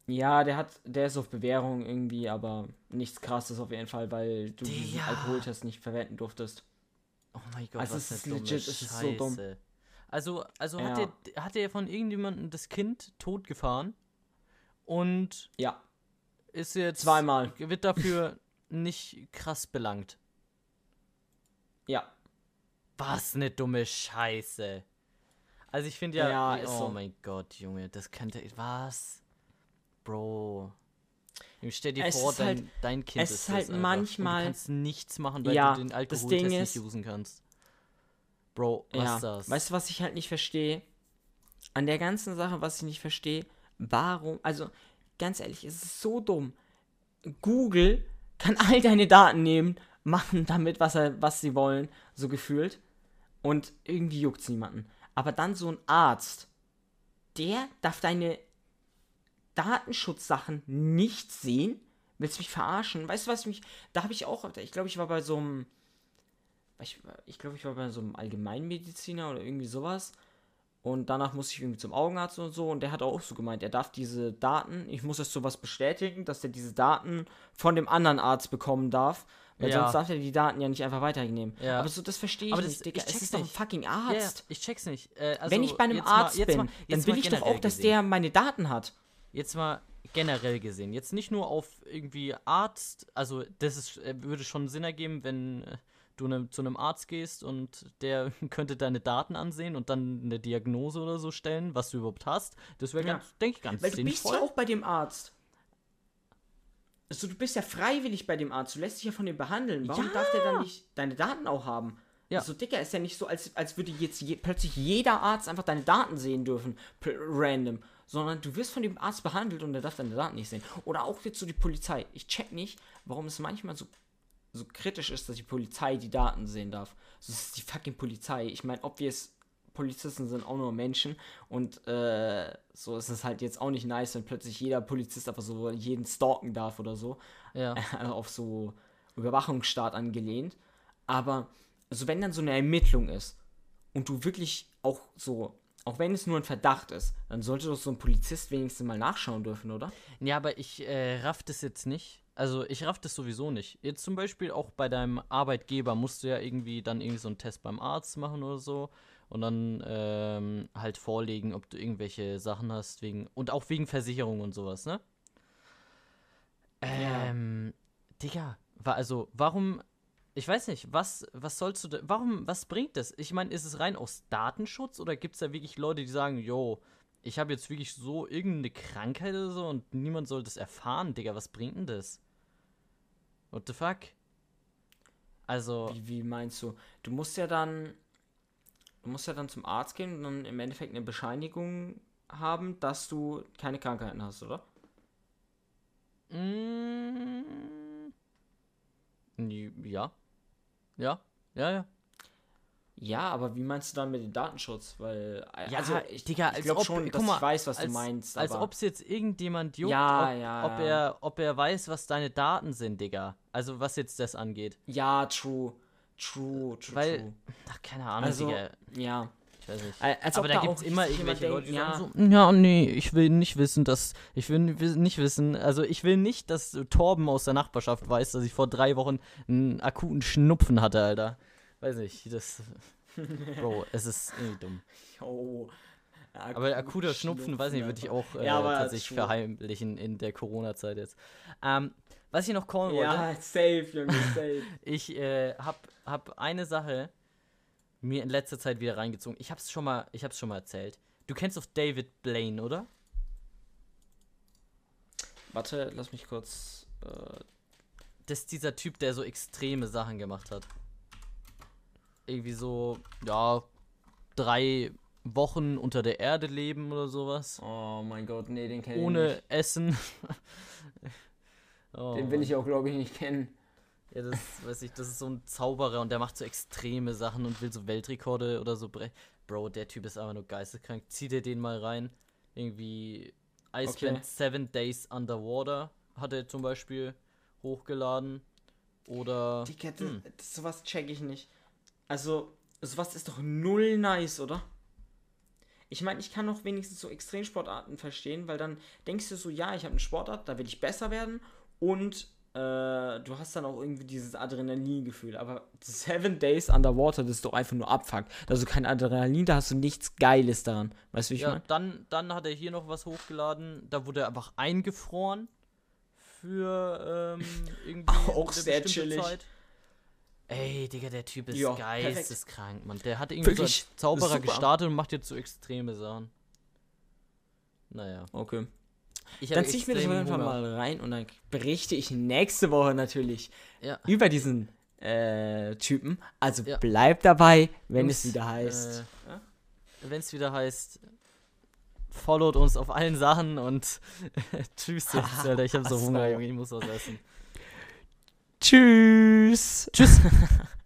Ja, der hat, der ist auf Bewährung irgendwie, aber nichts krasses auf jeden Fall, weil du diesen. Alkoholtest nicht verwenden durftest. Oh mein Gott, Also was ist legit, es ist so dumm. Scheiße. Also, also hat, Ja. der, hat der von irgendjemandem das Kind totgefahren und Ja, ist jetzt zweimal. wird dafür nicht krass belangt. Ja. Was eine dumme Scheiße. Also ich finde ja, Ja, ist oh so. mein Gott, Junge, das könnte was, Bro. Stell dir Es vor, dein, halt- dein Kind es ist ist halt das manchmal- du kannst nichts machen, weil Ja, du den Alkoholtest nicht usen kannst. Bro, was ja. ist das? Weißt du, was ich halt nicht verstehe? An der ganzen Sache, was ich nicht verstehe, warum, also ganz ehrlich, es ist so dumm. Google kann all deine Daten nehmen, machen damit, was, er, was sie wollen, so gefühlt. Und irgendwie juckt es niemanden. Aber dann so ein Arzt, der darf deine Datenschutzsachen nicht sehen? Willst du mich verarschen? Weißt du, was mich. Da habe ich auch. Ich glaube, ich war bei so einem. Ich, ich glaube, ich war bei so einem Allgemeinmediziner oder irgendwie sowas. Und danach musste ich irgendwie zum Augenarzt und so. Und der hat auch so gemeint, er darf diese Daten, ich muss das sowas bestätigen, dass er diese Daten von dem anderen Arzt bekommen darf. Weil Ja. sonst darf er die Daten ja nicht einfach weiternehmen. Ja. Aber so, das verstehe ich Aber das- nicht, Digga. ich Es check's ist doch ein fucking Ja, ja, Arzt. ich check's nicht. Äh, also Wenn ich bei einem mal- Arzt jetzt bin, mal- dann will mal ich doch auch, dass gesehen. der meine Daten hat. Jetzt mal generell gesehen, jetzt nicht nur auf irgendwie Arzt, also das ist, äh, würde schon Sinn ergeben, wenn äh, du ne, zu einem Arzt gehst und der könnte deine Daten ansehen und dann eine Diagnose oder so stellen, was du überhaupt hast. Das wäre Ja. ganz, denke ich, ganz Weil du bist sinnvoll. ja auch bei dem Arzt. Also du bist ja freiwillig bei dem Arzt, du lässt dich ja von dem behandeln. Warum Ja. darf der dann nicht deine Daten auch haben? Ja. Also Dicker, ist ja nicht so, als, als würde jetzt je, plötzlich jeder Arzt einfach deine Daten sehen dürfen, random. Sondern du wirst von dem Arzt behandelt und der darf deine Daten nicht sehen. Oder auch jetzt so die Polizei. Ich check nicht, warum es manchmal so, so kritisch ist, dass die Polizei die Daten sehen darf. Das ist die fucking Polizei. Ich meine, obvious, Polizisten sind auch nur Menschen und äh, so ist es halt jetzt auch nicht nice, wenn plötzlich jeder Polizist einfach so jeden stalken darf oder so. ja. auf so Überwachungsstaat angelehnt. Aber also wenn dann so eine Ermittlung ist und du wirklich auch so, auch wenn es nur ein Verdacht ist, dann sollte doch so ein Polizist wenigstens mal nachschauen dürfen, oder? Ja, aber ich äh, raff das jetzt nicht. Also ich raff das sowieso nicht. Jetzt zum Beispiel auch bei deinem Arbeitgeber musst du ja irgendwie dann irgendwie so einen Test beim Arzt machen oder so und dann ähm, halt vorlegen, ob du irgendwelche Sachen hast wegen und auch wegen Versicherung und sowas, ne? Ja. Ähm, Digga, wa also warum? Ich weiß nicht, was, was sollst du da, warum, was bringt das? Ich meine, ist es rein aus Datenschutz oder gibt es da wirklich Leute, die sagen, yo, ich habe jetzt wirklich so irgendeine Krankheit oder so und niemand soll das erfahren, Digga, was bringt denn das? What the fuck? Also, Wie, wie meinst du? Du musst ja dann, du musst ja dann zum Arzt gehen und dann im Endeffekt eine Bescheinigung haben, dass du keine Krankheiten hast, oder? mm, ja. Ja, ja, ja. Ja, aber wie meinst du dann mit dem Datenschutz? Weil, Ja, also ich, Digga, ich glaube schon, dass mal, ich weiß, was als, du meinst. Als ob es jetzt irgendjemand juckt, Ja, ob, ja, ob, ja. Er, ob er weiß, was deine Daten sind, Digga. Also was jetzt das angeht. Ja, true. True, true, Weil- true. Ach, keine Ahnung, Also, Digga. ja. Ich weiß nicht. Äh, Als Aber da gibt es immer irgendwelche Leute, die sagen so, ja, nee, ich will nicht wissen, dass, ich will ni- nicht wissen, also ich will nicht, dass Torben aus der Nachbarschaft weiß, dass ich vor drei Wochen einen akuten Schnupfen hatte, Alter. Weiß nicht, das, Bro, es ist irgendwie dumm. Oh. Aber akuter Schnupfen, weiß nicht, würde ich auch äh, Ja, tatsächlich true. verheimlichen in der Corona-Zeit jetzt. Ähm, was ich noch callen wollte, Ja, safe, Junge, safe. ich äh, hab, hab eine Sache mir in letzter Zeit wieder reingezogen. Ich hab's schon mal, ich hab's schon mal erzählt. Du kennst doch David Blaine, oder? Warte, lass mich kurz. Äh, Das ist dieser Typ, der so extreme Sachen gemacht hat. Irgendwie so, ja, drei Wochen unter der Erde leben oder sowas. oh mein Gott, nee, den kenne ich Ohne Essen. oh, nicht. Den will ich auch, glaube ich, nicht kennen. Ja, das weiß ich, das ist so ein Zauberer und der macht so extreme Sachen und will so Weltrekorde oder so brechen. Bro, der Typ ist einfach nur geisteskrank. Zieh dir den mal rein. Irgendwie I Okay. spent seven days underwater hat er zum Beispiel hochgeladen. Oder Digga, das, Hm. sowas check ich nicht. Also, sowas ist doch null nice, oder? Ich meine, ich kann noch wenigstens so Extremsportarten verstehen, weil dann denkst du so, ja, ich habe eine Sportart, da will ich besser werden und äh, du hast dann auch irgendwie dieses Adrenalingefühl. Aber Seven Days Underwater, das ist doch einfach nur Abfuck. Also kein Adrenalin, da hast du nichts Geiles daran. Weißt du, wie ich ja, meine? dann, dann hat er hier noch was hochgeladen. Da wurde er einfach eingefroren für ähm, irgendwie Auch eine sehr chillig. Zeit. Ey, Digga, der Typ ist perfekt. geisteskrank, Mann. Der hat irgendwie Wirklich, so als Zauberer gestartet und macht jetzt so extreme Sachen. Naja. Okay. Ich Dann habe zieh ich mir das auf jeden Fall mal rein und dann berichte ich nächste Woche natürlich Ja. über diesen äh, Typen. Also Ja. bleibt dabei, wenn Jungs, es wieder heißt. Äh, Wenn es wieder heißt, followt uns auf allen Sachen und tschüss jetzt, Alter. Ich habe so Hunger, Junge. Ich muss was essen. Tschüss. Tschüss.